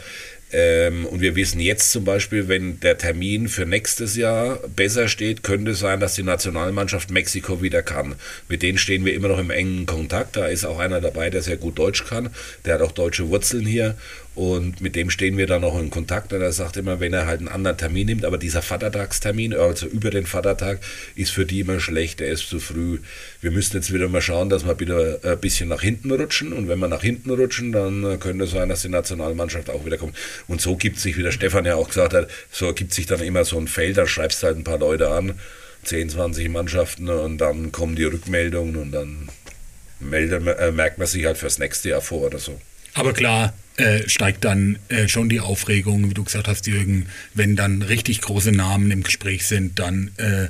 Ähm, und wir wissen jetzt zum Beispiel, wenn der Termin für nächstes Jahr besser steht, könnte es sein, dass die Nationalmannschaft Mexiko wieder kann. Mit denen stehen wir immer noch im engen Kontakt. Da ist auch einer dabei, der sehr gut Deutsch kann. Der hat auch deutsche Wurzeln hier. Und mit dem stehen wir dann noch in Kontakt. Und er sagt immer, wenn er halt einen anderen Termin nimmt, aber dieser Vatertagstermin, also über den Vatertag, ist für die immer schlecht, der ist zu früh. Wir müssen jetzt wieder mal schauen, dass wir wieder ein bisschen nach hinten rutschen. Und wenn wir nach hinten rutschen, dann könnte es sein, dass die Nationalmannschaft auch wieder kommt. Und so gibt sich, wie der Stefan ja auch gesagt hat, so ergibt sich dann immer so ein Feld, da schreibst du halt ein paar Leute an, 10, 20 Mannschaften und dann kommen die Rückmeldungen und dann meldet, äh, merkt man sich halt fürs nächste Jahr vor oder so. Aber klar äh, steigt dann äh, schon die Aufregung, wie du gesagt hast, Jürgen, wenn dann richtig große Namen im Gespräch sind, dann äh,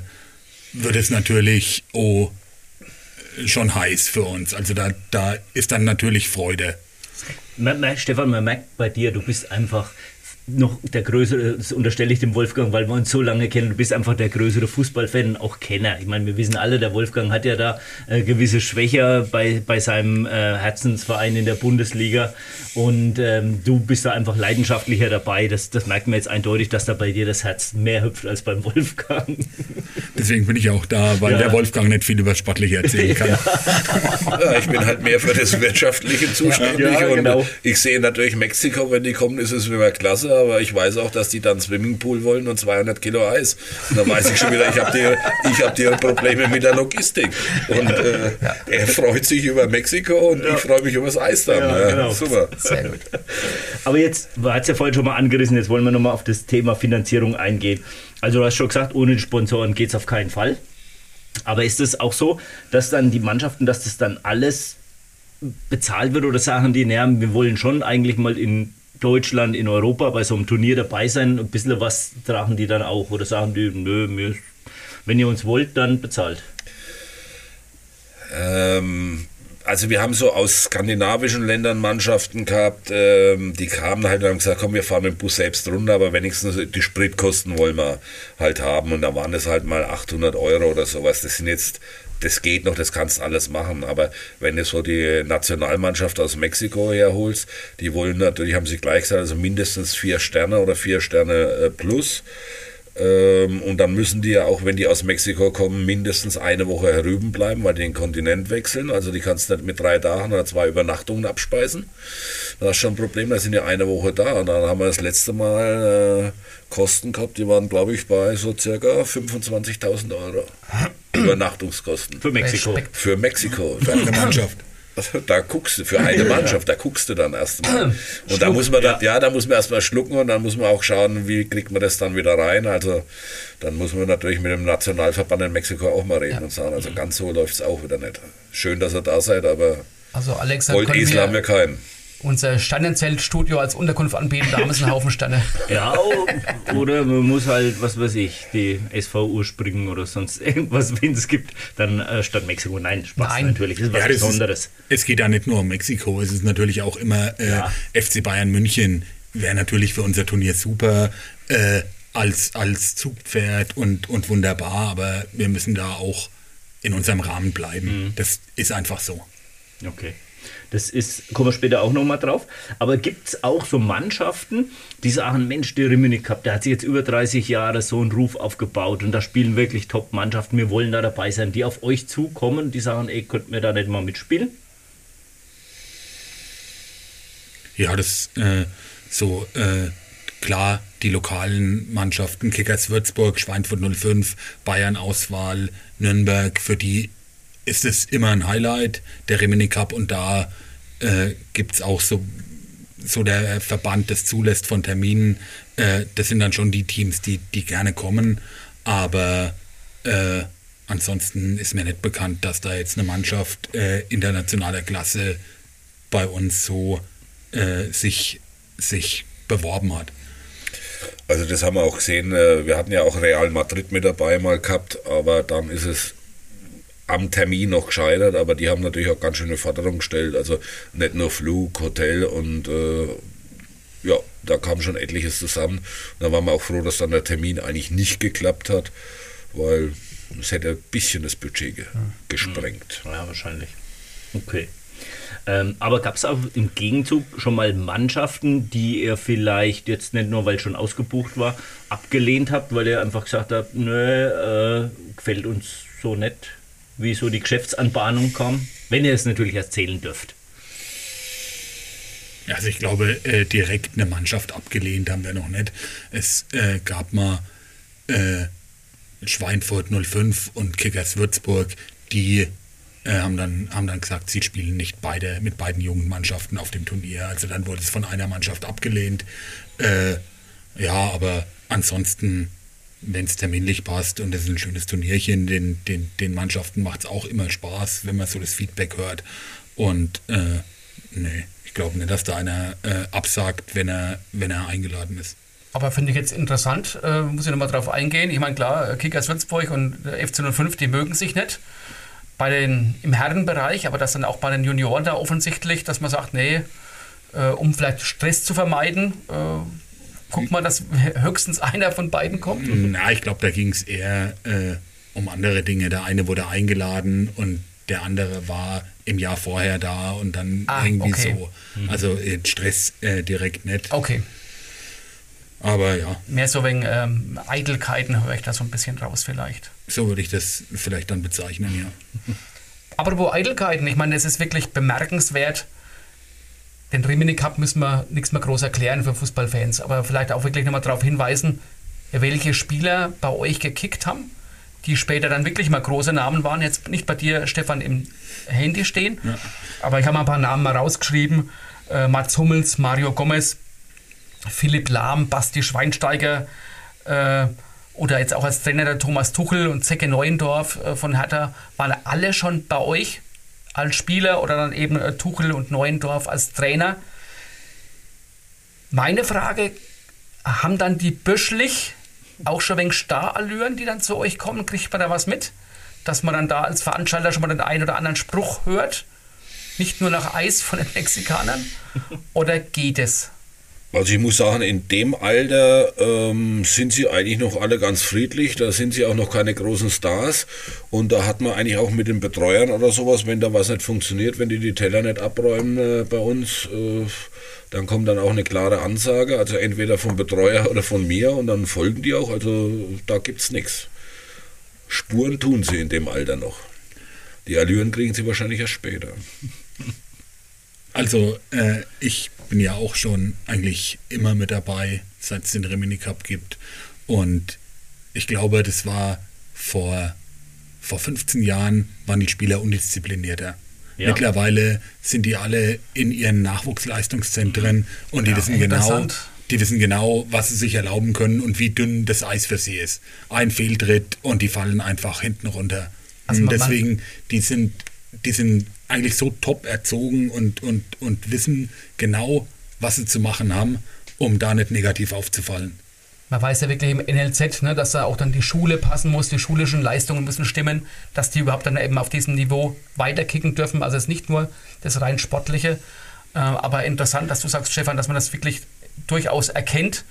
wird es natürlich oh, schon heiß für uns. Also da, da ist dann natürlich Freude. Stefan, man merkt bei dir, du bist einfach noch der größere, das unterstelle ich dem Wolfgang, weil wir uns so lange kennen, du bist einfach der größere Fußballfan, auch Kenner. Ich meine, wir wissen alle, der Wolfgang hat ja da äh, gewisse Schwächer bei, bei seinem äh, Herzensverein in der Bundesliga und ähm, du bist da einfach leidenschaftlicher dabei. Das, das merkt man jetzt eindeutig, dass da bei dir das Herz mehr hüpft als beim Wolfgang. Deswegen bin ich auch da, weil Ja. der Wolfgang nicht viel über Sportliche erzählen kann. Ja, ich bin halt mehr für das Wirtschaftliche zuständig Ja, und genau. ich sehe natürlich Mexiko, wenn die kommen, ist es immer klasse, aber ich weiß auch, dass die dann Swimmingpool wollen und 200 Kilo Eis. Und dann weiß ich schon wieder, ich habe die, ich hab die Probleme mit der Logistik. Und äh, er freut sich über Mexiko und ich freue mich über das Eis dann. Ja, genau. Super. Sehr gut. Aber jetzt, du hast ja vorhin schon mal angerissen, jetzt wollen wir nochmal auf das Thema Finanzierung eingehen. Also du hast schon gesagt, ohne Sponsoren geht es auf keinen Fall. Aber ist es auch so, dass dann die Mannschaften, dass das dann alles bezahlt wird oder sagen die, naja, wir wollen schon eigentlich mal in Deutschland, in Europa bei so einem Turnier dabei sein? Ein bisschen was tragen die dann auch? Oder sagen die, nö, wenn ihr uns wollt, dann bezahlt? Ähm, also wir haben so aus skandinavischen Ländern Mannschaften gehabt, ähm, die kamen halt und haben gesagt, komm, wir fahren mit dem Bus selbst runter, aber wenigstens die Spritkosten wollen wir halt haben. Und da waren es halt mal 800 Euro oder sowas. Das sind jetzt, das geht noch, das kannst alles machen. Aber wenn du so die Nationalmannschaft aus Mexiko herholst, die wollen natürlich, haben sie gleich gesagt, also mindestens vier Sterne oder vier Sterne äh, plus. Ähm, und dann müssen die ja auch, wenn die aus Mexiko kommen, mindestens eine Woche herüben bleiben, weil die den Kontinent wechseln. Also die kannst du nicht mit drei Tagen oder zwei Übernachtungen abspeisen. Das ist schon ein Problem, da sind ja eine Woche da. Und dann haben wir das letzte Mal äh, Kosten gehabt, die waren, glaube ich, bei so circa 25.000 Euro. Übernachtungskosten. Für Mexiko. Für Mexiko. Für eine Mannschaft. Da guckst du, für eine Mannschaft, da guckst du dann erstmal. Und da muss man dann, ja, da muss man erstmal schlucken und dann muss man auch schauen, wie kriegt man das dann wieder rein. Also dann muss man natürlich mit dem Nationalverband in Mexiko auch mal reden ja. und sagen, also ganz so läuft es auch wieder nicht. Schön, dass ihr da seid, aber also Alex, Goldesel haben wir keinen unser Sternenzeltstudio als Unterkunft anbieten, da haben wir einen Haufen Sterne. Ja, oder man muss halt, was weiß ich, die SV urspringen oder sonst irgendwas, wenn es gibt, dann äh, statt Mexiko. Nein, Spaß Nein. natürlich, das ist was ja, das Besonderes. Ist, es geht ja nicht nur um Mexiko, es ist natürlich auch immer äh, ja. FC Bayern München wäre natürlich für unser Turnier super äh, als, als Zugpferd und, und wunderbar, aber wir müssen da auch in unserem Rahmen bleiben. Mhm. Das ist einfach so. Okay. Das ist, kommen wir später auch nochmal drauf. Aber gibt es auch so Mannschaften, die sagen, Mensch, der Rimini Cup, der hat sich jetzt über 30 Jahre so einen Ruf aufgebaut und da spielen wirklich Top-Mannschaften, wir wollen da dabei sein, die auf euch zukommen, die sagen, ey, könnten wir da nicht mal mitspielen? Ja, das äh, so äh, klar, die lokalen Mannschaften, Kickers Würzburg, Schweinfurt 05, Bayern Auswahl, Nürnberg, für die ist es immer ein Highlight, der Rimini Cup. Und da äh, gibt es auch so, so der Verband, das zulässt von Terminen. Äh, das sind dann schon die Teams, die, die gerne kommen. Aber äh, ansonsten ist mir nicht bekannt, dass da jetzt eine Mannschaft äh, internationaler Klasse bei uns so äh, sich, sich beworben hat. Also das haben wir auch gesehen. Äh, wir hatten ja auch Real Madrid mit dabei mal gehabt, aber dann ist es am Termin noch gescheitert, aber die haben natürlich auch ganz schöne Forderungen gestellt. Also nicht nur Flug, Hotel und äh, ja, da kam schon etliches zusammen. Und da waren wir auch froh, dass dann der Termin eigentlich nicht geklappt hat, weil es hätte ein bisschen das Budget ge gesprengt. Ja, wahrscheinlich. Okay. Ähm, aber gab es auch im Gegenzug schon mal Mannschaften, die ihr vielleicht jetzt nicht nur, weil schon ausgebucht war, abgelehnt habt, weil ihr einfach gesagt habt, nö, äh, gefällt uns so nett? Wie so die Geschäftsanbahnung kam, wenn ihr es natürlich erzählen dürft. Also ich glaube, äh, direkt eine Mannschaft abgelehnt haben wir noch nicht. Es äh, gab mal äh, Schweinfurt 05 und Kickers Würzburg, die äh, haben, dann, haben dann gesagt, sie spielen nicht beide mit beiden jungen Mannschaften auf dem Turnier. Also dann wurde es von einer Mannschaft abgelehnt. Äh, ja, aber ansonsten wenn es terminlich passt und es ist ein schönes Turnierchen, den, den, den Mannschaften macht es auch immer Spaß, wenn man so das Feedback hört. Und äh, nee, ich glaube nicht, dass da einer äh, absagt, wenn er, wenn er eingeladen ist. Aber finde ich jetzt interessant, äh, muss ich nochmal drauf eingehen. Ich meine, klar, Kickers Würzburg und FC 05, die mögen sich nicht bei den, im Herrenbereich, aber das dann auch bei den Junioren da offensichtlich, dass man sagt, nee, äh, um vielleicht Stress zu vermeiden, äh, guck mal, dass höchstens einer von beiden kommt? Na, ich glaube, da ging es eher äh, um andere Dinge. Der eine wurde eingeladen und der andere war im Jahr vorher da und dann ah, irgendwie okay. so. Mhm. Also äh, Stress äh, direkt nicht. Okay. Aber ja. Mehr so wegen ähm, Eitelkeiten höre ich da so ein bisschen raus vielleicht. So würde ich das vielleicht dann bezeichnen, ja. Aber wo Eitelkeiten, ich meine, es ist wirklich bemerkenswert, den Rimini Cup müssen wir nichts mehr groß erklären für Fußballfans, aber vielleicht auch wirklich nochmal darauf hinweisen, welche Spieler bei euch gekickt haben, die später dann wirklich mal große Namen waren. Jetzt nicht bei dir, Stefan, im Handy stehen, ja. aber ich habe mal ein paar Namen mal rausgeschrieben. Äh, Mats Hummels, Mario Gomez, Philipp Lahm, Basti Schweinsteiger äh, oder jetzt auch als Trainer der Thomas Tuchel und Zecke Neuendorf äh, von Hertha, waren alle schon bei euch als Spieler oder dann eben äh, Tuchel und Neuendorf als Trainer. Meine Frage, haben dann die Böschlich auch schon wegen Starallüren, die dann zu euch kommen? Kriegt man da was mit? Dass man dann da als Veranstalter schon mal den einen oder anderen Spruch hört? Nicht nur nach Eis von den Mexikanern? Oder geht es? Also ich muss sagen, in dem Alter ähm, sind sie eigentlich noch alle ganz friedlich, da sind sie auch noch keine großen Stars und da hat man eigentlich auch mit den Betreuern oder sowas, wenn da was nicht funktioniert, wenn die die Teller nicht abräumen äh, bei uns, äh, dann kommt dann auch eine klare Ansage, also entweder vom Betreuer oder von mir und dann folgen die auch, also da gibt's nichts. Spuren tun sie in dem Alter noch. Die Allüren kriegen sie wahrscheinlich erst später. Also äh, ich bin ja auch schon eigentlich immer mit dabei, seit es den Remini Cup gibt. Und ich glaube, das war vor, vor 15 Jahren, waren die Spieler undisziplinierter. Ja. Mittlerweile sind die alle in ihren Nachwuchsleistungszentren und die ja, wissen genau, die wissen genau, was sie sich erlauben können und wie dünn das Eis für sie ist. Ein Fehltritt und die fallen einfach hinten runter. Also deswegen, die sind, die sind eigentlich so top erzogen und, und, und wissen genau, was sie zu machen haben, um da nicht negativ aufzufallen. Man weiß ja wirklich im NLZ, ne, dass da auch dann die Schule passen muss, die schulischen Leistungen müssen stimmen, dass die überhaupt dann eben auf diesem Niveau weiterkicken dürfen. Also es ist nicht nur das rein sportliche, äh, aber interessant, dass du sagst, Stefan, dass man das wirklich durchaus erkennt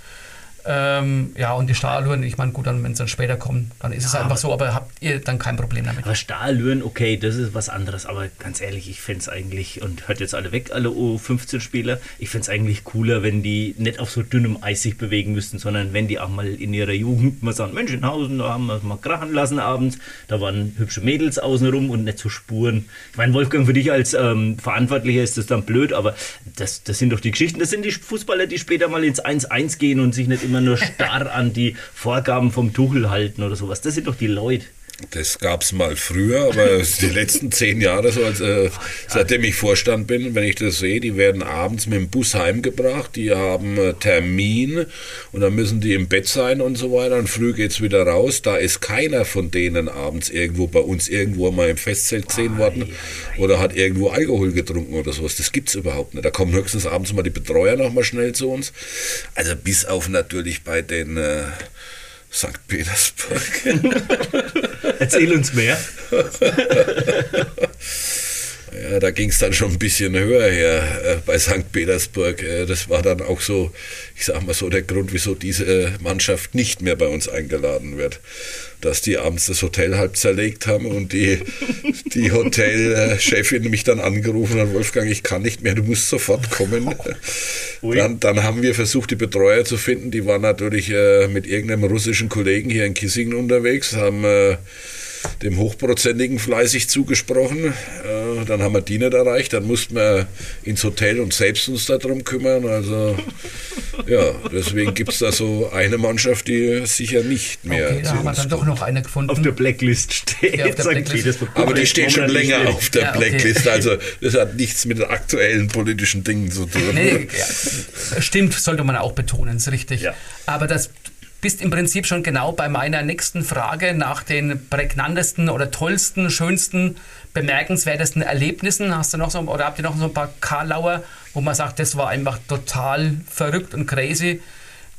ähm, ja, und die Stahlüren, ich meine, gut, dann, wenn sie dann später kommen, dann ist ja, es einfach so, aber habt ihr dann kein Problem damit? Aber Stahlüren, okay, das ist was anderes, aber ganz ehrlich, ich fände es eigentlich, und hört jetzt alle weg, alle U15-Spieler, ich fände es eigentlich cooler, wenn die nicht auf so dünnem Eis sich bewegen müssten, sondern wenn die auch mal in ihrer Jugend mal sagen, Mensch, in Hausen, da haben wir es mal krachen lassen abends, da waren hübsche Mädels außenrum und nicht so Spuren. Ich meine, Wolfgang, für dich als ähm, Verantwortlicher ist das dann blöd, aber das, das sind doch die Geschichten, das sind die Fußballer, die später mal ins 1-1 gehen und sich nicht immer immer nur starr an die Vorgaben vom Tuchel halten oder sowas. Das sind doch die Leute. Das gab es mal früher, aber die letzten zehn Jahre, so als, äh, seitdem ich Vorstand bin, wenn ich das sehe, die werden abends mit dem Bus heimgebracht, die haben äh, Termin und dann müssen die im Bett sein und so weiter und früh geht es wieder raus. Da ist keiner von denen abends irgendwo bei uns irgendwo mal im Festzelt gesehen worden oder hat irgendwo Alkohol getrunken oder sowas. Das gibt es überhaupt nicht. Da kommen höchstens abends mal die Betreuer nochmal schnell zu uns. Also bis auf natürlich bei den... Äh, St. Petersburg. Erzähl uns mehr. Ja, da ging es dann schon ein bisschen höher her äh, bei St. Petersburg. Äh, das war dann auch so, ich sag mal so, der Grund, wieso diese Mannschaft nicht mehr bei uns eingeladen wird. Dass die abends das Hotel halb zerlegt haben und die, die Hotelchefin mich dann angerufen hat, Wolfgang, ich kann nicht mehr, du musst sofort kommen. Dann, dann haben wir versucht, die Betreuer zu finden. Die waren natürlich äh, mit irgendeinem russischen Kollegen hier in Kissingen unterwegs, haben äh, dem Hochprozentigen fleißig zugesprochen. Äh, dann haben wir die nicht erreicht, dann mussten wir ins Hotel und selbst uns darum kümmern. Also ja, deswegen gibt es da so eine Mannschaft, die sicher nicht mehr. Okay, da haben wir dann doch noch eine gefunden. Auf der Blacklist steht. Ja, der Blacklist. Aber die steht schon länger auf der ja, okay. Blacklist. Also das hat nichts mit den aktuellen politischen Dingen zu tun. Nee, ja, stimmt, sollte man auch betonen, ist richtig. Ja. Aber das bist im Prinzip schon genau bei meiner nächsten Frage nach den prägnantesten oder tollsten, schönsten, bemerkenswertesten Erlebnissen. Hast du noch so oder habt ihr noch so ein paar Karlauer, wo man sagt, das war einfach total verrückt und crazy?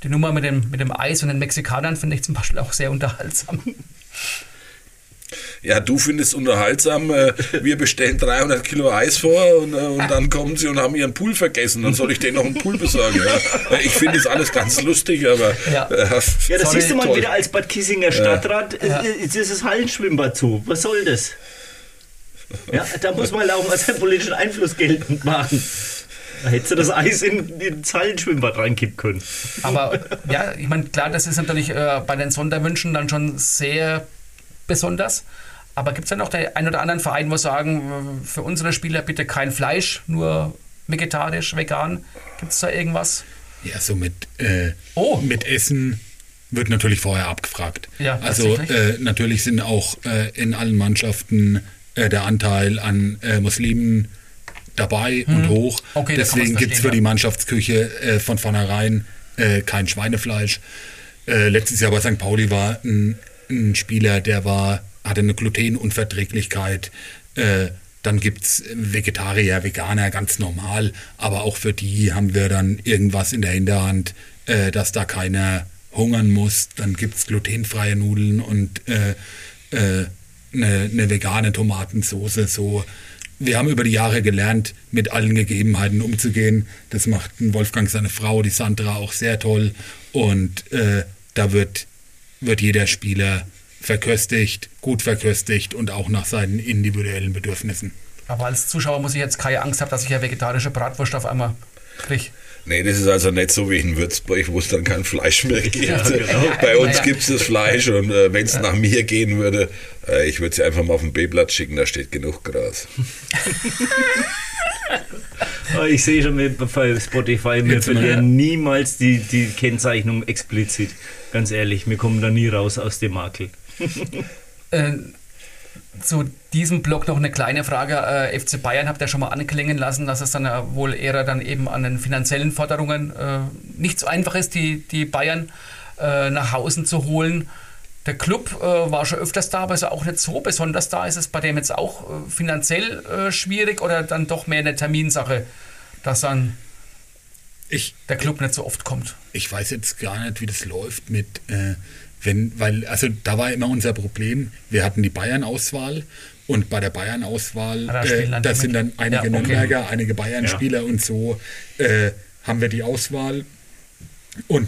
Die Nummer mit dem, mit dem Eis und den Mexikanern finde ich zum Beispiel auch sehr unterhaltsam. Ja, du findest unterhaltsam, äh, wir bestellen 300 Kilo Eis vor und, äh, und dann kommen sie und haben ihren Pool vergessen. Dann soll ich denen noch einen Pool besorgen. Ja. Ich finde das alles ganz lustig, aber. Ja, äh, ja das siehst du mal toll. wieder als Bad Kissinger Stadtrat. Ja. Ist das Hallenschwimmbad zu? Was soll das? Ja, da muss man auch mal seinen politischen Einfluss geltend machen. Da hättest du das Eis in, ins Hallenschwimmbad reinkippen können. Aber ja, ich meine, klar, das ist natürlich äh, bei den Sonderwünschen dann schon sehr besonders. Aber gibt es ja noch den einen oder anderen Verein, wo sagen, für unsere Spieler bitte kein Fleisch, nur vegetarisch, vegan? Gibt es da irgendwas? Ja, so mit, äh, oh. mit Essen wird natürlich vorher abgefragt. Ja, also äh, natürlich sind auch äh, in allen Mannschaften äh, der Anteil an äh, Muslimen dabei hm. und hoch. Okay, Deswegen gibt es für ja. die Mannschaftsküche äh, von vornherein kein Schweinefleisch. letztes Jahr bei St. Pauli war ein, ein Spieler, der war hatte eine Glutenunverträglichkeit. Äh, dann gibt es Vegetarier, Veganer, ganz normal. Aber auch für die haben wir dann irgendwas in der Hinterhand, äh, dass da keiner hungern muss. Dann gibt es glutenfreie Nudeln und äh, äh, eine, eine vegane Tomatensauce. So, wir haben über die Jahre gelernt, mit allen Gegebenheiten umzugehen. Das macht Wolfgang seine Frau, die Sandra, auch sehr toll. Und äh, da wird, wird jeder Spieler verköstigt, gut verköstigt und auch nach seinen individuellen Bedürfnissen. Aber als Zuschauer muss ich jetzt keine Angst haben, dass ich ja vegetarische Bratwurst auf einmal kriege. Nee, das ist also nicht so wie in Würzburg, wo es dann kein Fleisch mehr gibt. Ja, genau. Bei uns naja. gibt es das Fleisch und äh, wenn es ja. nach mir gehen würde, äh, ich würde sie einfach mal auf den B-Platz schicken, da steht genug Gras. Oh, ich sehe schon bei Spotify, wir verlieren niemals die, die Kennzeichnung explizit. Ganz ehrlich, wir kommen da nie raus aus dem Makel. Äh, zu diesem Block noch eine kleine Frage. Äh, FC Bayern habt ihr schon mal anklingen lassen, dass es dann äh, wohl eher dann eben an den finanziellen Forderungen äh, nicht so einfach ist, die, die Bayern äh, nach Hause zu holen. Der Club war schon öfters da, aber ist auch nicht so besonders da. Ist es bei dem jetzt auch finanziell schwierig oder dann doch mehr eine Terminsache, dass dann ich, der Club nicht so oft kommt? Ich weiß jetzt gar nicht, wie das läuft mit wenn, weil, also da war immer unser Problem, wir hatten die Bayern-Auswahl und bei der Bayern-Auswahl, ah, da, äh, sind dann einige ja, okay. Nürnberger, einige Bayern-Spieler ja. und so äh, haben wir die Auswahl und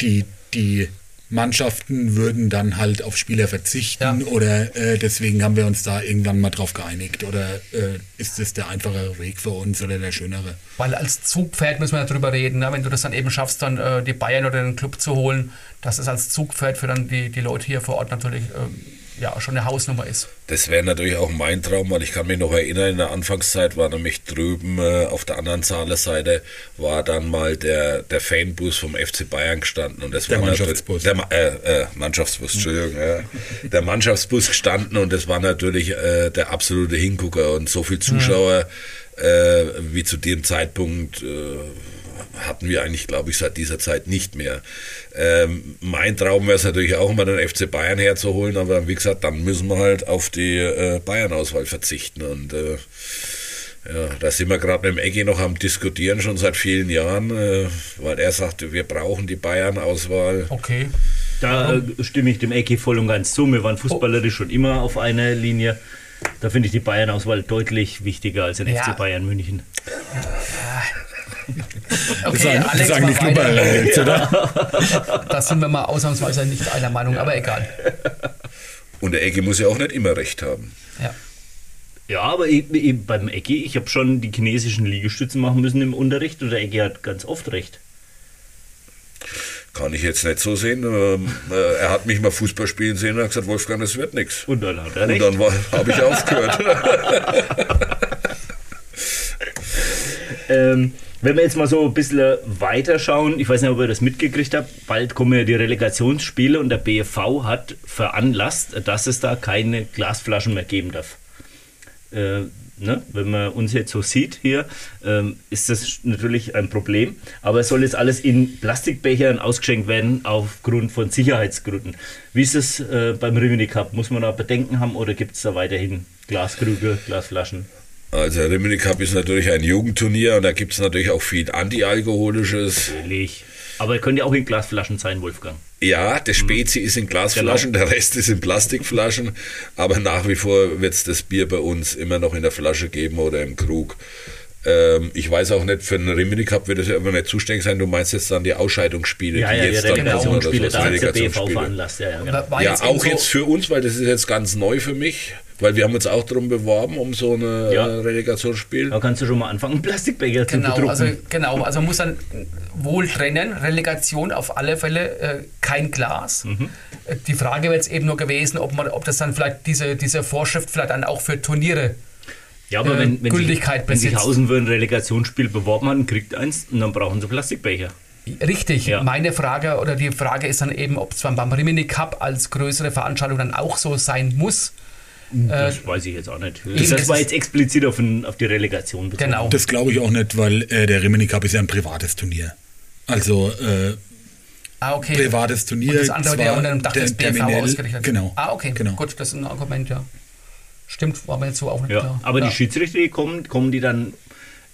die, die Mannschaften würden dann halt auf Spieler verzichten ja. oder äh, deswegen haben wir uns da irgendwann mal drauf geeinigt oder äh, ist das der einfachere Weg für uns oder der schönere? Weil als Zugpferd müssen wir darüber reden, ne? wenn du das dann eben schaffst, dann äh, die Bayern oder den Club zu holen, dass es als Zugpferd für dann die, die Leute hier vor Ort natürlich ähm, ja, schon eine Hausnummer ist. Das wäre natürlich auch mein Traum, weil ich kann mich noch erinnern, in der Anfangszeit war nämlich drüben äh, auf der anderen Zahlerseite war dann mal der, der Fanbus vom FC Bayern gestanden und das der war Mannschaftsbus. Der äh, äh, Mannschaftsbus, Entschuldigung, ja. Der Mannschaftsbus gestanden und das war natürlich äh, der absolute Hingucker und so viele Zuschauer mhm. wie zu dem Zeitpunkt äh, hatten wir eigentlich, glaube ich, seit dieser Zeit nicht mehr. Ähm, mein Traum wäre es natürlich auch immer, den FC Bayern herzuholen, aber wie gesagt, dann müssen wir halt auf die äh, Bayern-Auswahl verzichten. Und äh, ja, da sind wir gerade mit dem Eggi noch am Diskutieren, schon seit vielen Jahren, äh, weil er sagte, wir brauchen die Bayern-Auswahl. Okay. Da äh, stimme ich dem Ecki voll und ganz zu. Wir waren fußballerisch schon immer auf einer Linie. Da finde ich die Bayern-Auswahl deutlich wichtiger als den ja. FC Bayern München. Okay, sagen, Alex sagen die Klubber jetzt, oder? Da sind wir mal ausnahmsweise nicht einer Meinung, aber egal. Und der Ecke muss ja auch nicht immer recht haben. Ja. Ja, aber ich, ich, beim Ecki, ich habe schon die chinesischen Liegestützen machen müssen im Unterricht und der Ecki hat ganz oft recht. Kann ich jetzt nicht so sehen. Ähm, äh, er hat mich mal Fußball spielen sehen und hat gesagt, Wolfgang, das wird nichts. Und dann hat er recht. Und dann habe ich aufgehört. ähm, wenn wir jetzt mal so ein bisschen weiter schauen, ich weiß nicht, ob ihr das mitgekriegt habt, bald kommen ja die Relegationsspiele und der BFV hat veranlasst, dass es da keine Glasflaschen mehr geben darf. Äh, ne? Wenn man uns jetzt so sieht hier, ähm, ist das natürlich ein Problem. Aber es soll jetzt alles in Plastikbechern ausgeschenkt werden aufgrund von Sicherheitsgründen. Wie ist es äh, beim Rimini Cup? Muss man da Bedenken haben oder gibt es da weiterhin Glaskrüge, Glasflaschen? Also Rimini Cup ist natürlich ein Jugendturnier und da gibt es natürlich auch viel Antialkoholisches. Natürlich. Aber könnte ja auch in Glasflaschen sein, Wolfgang. Ja, der Spezi ist in Glasflaschen, genau. der Rest ist in Plastikflaschen, aber nach wie vor wird es das Bier bei uns immer noch in der Flasche geben oder im Krug. Ähm, ich weiß auch nicht, für den Rimini Cup wird es ja immer nicht zuständig sein. Du meinst jetzt dann die Ausscheidungsspiele, ja, die ja, jetzt die dann kommen oder so. Da der BV veranlasst. Ja, ja, genau. ja auch so jetzt für uns, weil das ist jetzt ganz neu für mich. Weil wir haben uns auch darum beworben, um so eine ja. Äh, Relegationsspiel. Da kannst du schon mal anfangen, Plastikbecher genau, zu bedrucken. Also, genau, also man muss dann wohl trennen. Relegation auf alle Fälle äh, kein Glas. Mhm. Äh, die Frage wäre jetzt eben nur gewesen, ob, man, ob das dann vielleicht diese, diese Vorschrift vielleicht dann auch für Turniere ja, aber äh, wenn, wenn Gültigkeit sich, Wenn sich Hausen für ein Relegationsspiel beworben hat, kriegt eins und dann brauchen sie Plastikbecher. Richtig. Ja. Meine Frage oder die Frage ist dann eben, ob es beim Rimini Cup als größere Veranstaltung dann auch so sein muss. Das äh, weiß ich jetzt auch nicht. Das, das war jetzt explizit auf, ein, auf die Relegation bezogen. Genau. Das glaube ich auch nicht, weil äh, der Rimini Cup ist ja ein privates Turnier. Also äh, ah, okay. privates Turnier. Und das andere, der unter dem Dach des BV ausgerichtet Genau. Ah, okay. Genau. Gut, das ist ein Argument, ja. Stimmt, war mir jetzt so auch nicht Ja, klar. aber ja. die Schiedsrichter, die kommen, kommen die dann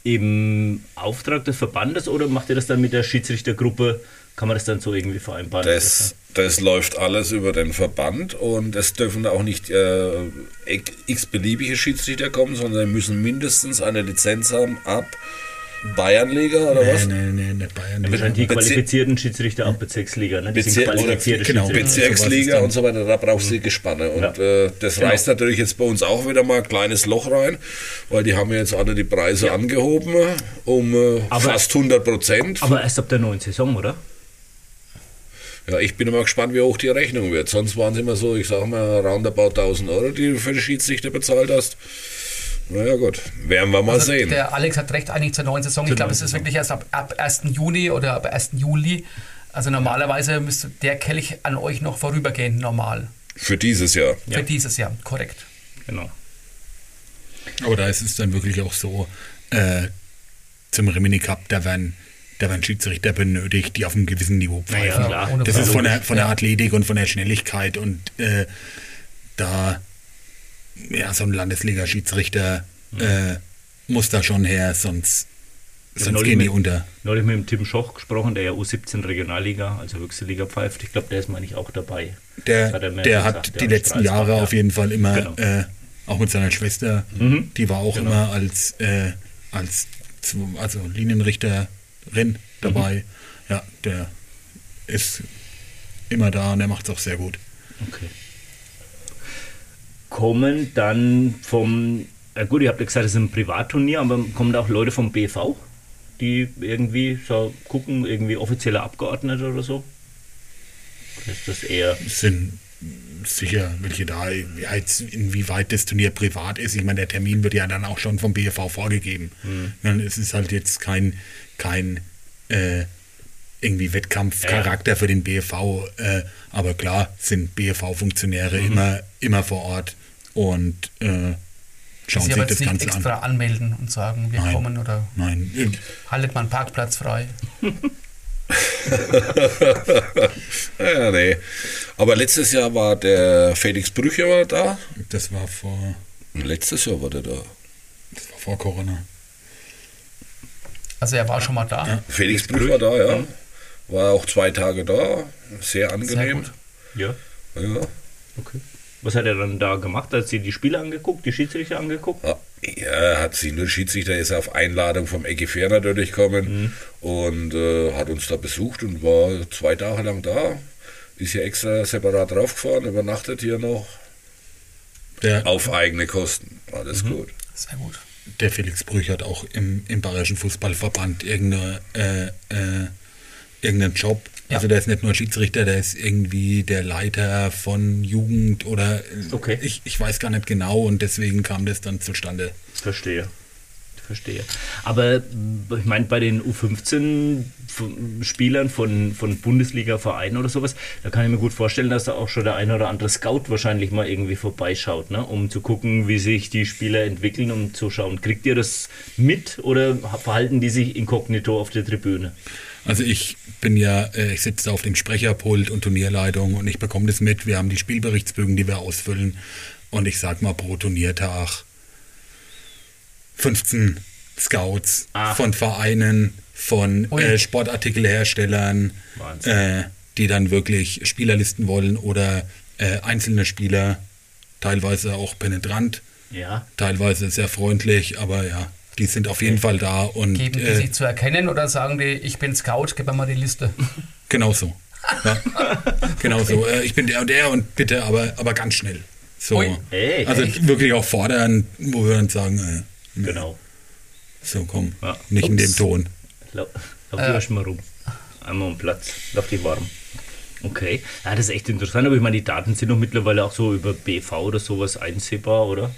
im Auftrag des Verbandes oder macht ihr das dann mit der Schiedsrichtergruppe? Kann man das dann so irgendwie vereinbaren? Das, das läuft alles über den Verband und es dürfen auch nicht äh, x-beliebige Schiedsrichter kommen, sondern müssen mindestens eine Lizenz haben ab Bayernliga oder was? Nee, nee, nee, nicht Bayern. Wahrscheinlich die qualifizierten Schiedsrichter ab Bezirksliga, ne? Die sind Bezir oder, qualifizierte genau. Schiedsrichter. Bezirksliga und so weiter, da brauchst du die Gespanne. Und äh, das Genau. reißt natürlich jetzt bei uns auch wieder mal ein kleines Loch rein, weil die haben ja jetzt alle die Preise angehoben um äh, Aber- fast 100 Prozent. Aber erst ab der neuen Saison, oder? Ja, ich bin immer gespannt, wie hoch die Rechnung wird. Sonst waren es immer so, ich sag mal, roundabout 1000 Euro, die du für die Schiedsrichter bezahlt hast. Naja gut, werden wir mal Also sehen. Der Alex hat recht, eigentlich zur neuen Saison. Ich glaube, es ist wirklich erst ab, ab 1. Juni oder ab 1. Juli. Also normalerweise müsste der Kelch an euch noch vorübergehen, normal. Für dieses Jahr. Für dieses Jahr, korrekt. Genau. Aber da ist es dann wirklich auch so, äh, zum Rimini Cup, da werden, da werden Schiedsrichter benötigt, die auf einem gewissen Niveau pfeifen. Ohne Das ist von der, von der Athletik und von der Schnelligkeit und äh, da, ja, so ein Landesliga-Schiedsrichter äh, muss da schon her, sonst, hab sonst gehen die mit- unter. Neulich mit dem Tim Schoch gesprochen, der ja U17 Regionalliga, also höchste Liga pfeift. Ich glaube, der ist, meine ich, auch dabei. Der, hat er der gesagt, hat die letzten Jahre ja. auf jeden Fall immer, Genau. äh, auch mit seiner Schwester, Mhm. die war auch Genau. immer als, äh, als also Linienrichterin dabei. Mhm. Ja, der ist immer da und der macht es auch sehr gut. Okay. Kommen dann vom, ja gut, ihr habt ja gesagt, es ist ein Privatturnier, aber kommen da auch Leute vom BV, die irgendwie so gucken, irgendwie offizielle Abgeordnete oder so? Ist das eher. Es sind sicher welche da, inwieweit das Turnier privat ist. Ich meine, der Termin wird ja dann auch schon vom BFV vorgegeben. Mhm. Es ist halt jetzt kein, kein äh, irgendwie Wettkampfcharakter für den BFV, äh, aber klar sind BFV-Funktionäre Mhm. immer, immer vor Ort und äh, schauen Sie sich das jetzt nicht Ganze extra an. anmelden und sagen, wir Nein. kommen oder Nein, haltet mal einen Parkplatz frei. Ja, nee. Aber letztes Jahr war der Felix Brücher war da. das war vor, Letztes Jahr war der da. das war vor Corona. Also er war schon mal da. Ja. Felix Brüch war da, ja. War auch zwei Tage da. Sehr Sehr angenehm. gut. Ja, Ja. okay. Was hat er dann da gemacht? Hat sie die Spiele angeguckt, die Schiedsrichter angeguckt? Ah, Ja, hat sie nur Schiedsrichter ist auf Einladung vom Fair natürlich gekommen und äh, hat uns da besucht und war zwei Tage lang da. Ist hier extra separat draufgefahren, übernachtet hier noch Der, auf eigene Kosten. Alles gut. Sehr gut. Der Felix Brüch hat auch im, im Bayerischen Fußballverband irgendeine, äh, äh, irgendeinen Job. Ja. Also der ist nicht nur Schiedsrichter, der ist irgendwie der Leiter von Jugend oder Okay. ich, ich weiß gar nicht genau und deswegen kam das dann zustande. Verstehe. Verstehe. Aber mh, ich meine, bei den U15-Spielern von, von Bundesliga-Vereinen oder sowas, da kann ich mir gut vorstellen, dass da auch schon der eine oder andere Scout wahrscheinlich mal irgendwie vorbeischaut, ne? um zu gucken, wie sich die Spieler entwickeln, um zu schauen. Kriegt ihr das mit oder verhalten die sich inkognito auf der Tribüne? Also ich bin ja, äh, ich sitze auf dem Sprecherpult und Turnierleitung und ich bekomme das mit. Wir haben die Spielberichtsbögen, die wir ausfüllen und ich sag mal pro Turniertag 15 Scouts Ah. von Vereinen, von äh, Sportartikelherstellern, äh, die dann wirklich Spielerlisten wollen oder äh, einzelne Spieler, teilweise auch penetrant, Ja. teilweise sehr freundlich, aber ja, die sind auf jeden Fall da und Geben die äh, sich zu erkennen oder sagen die, ich bin Scout, gib mir mal die Liste. Genau so. Ja. genau so. Äh, ich bin der und der und bitte, aber, aber ganz schnell. So. Ui. Also echt? wirklich auch fordern, wo wir dann sagen, äh, Genau. so komm, Ja. nicht in dem Ups. Ton. Lauf, lauf Äh. erst mal rum. Einmal um Platz. Lauf dich warm. Okay. Ja, das ist echt interessant, aber ich meine, die Daten sind doch mittlerweile auch so über BV oder sowas einsehbar, oder?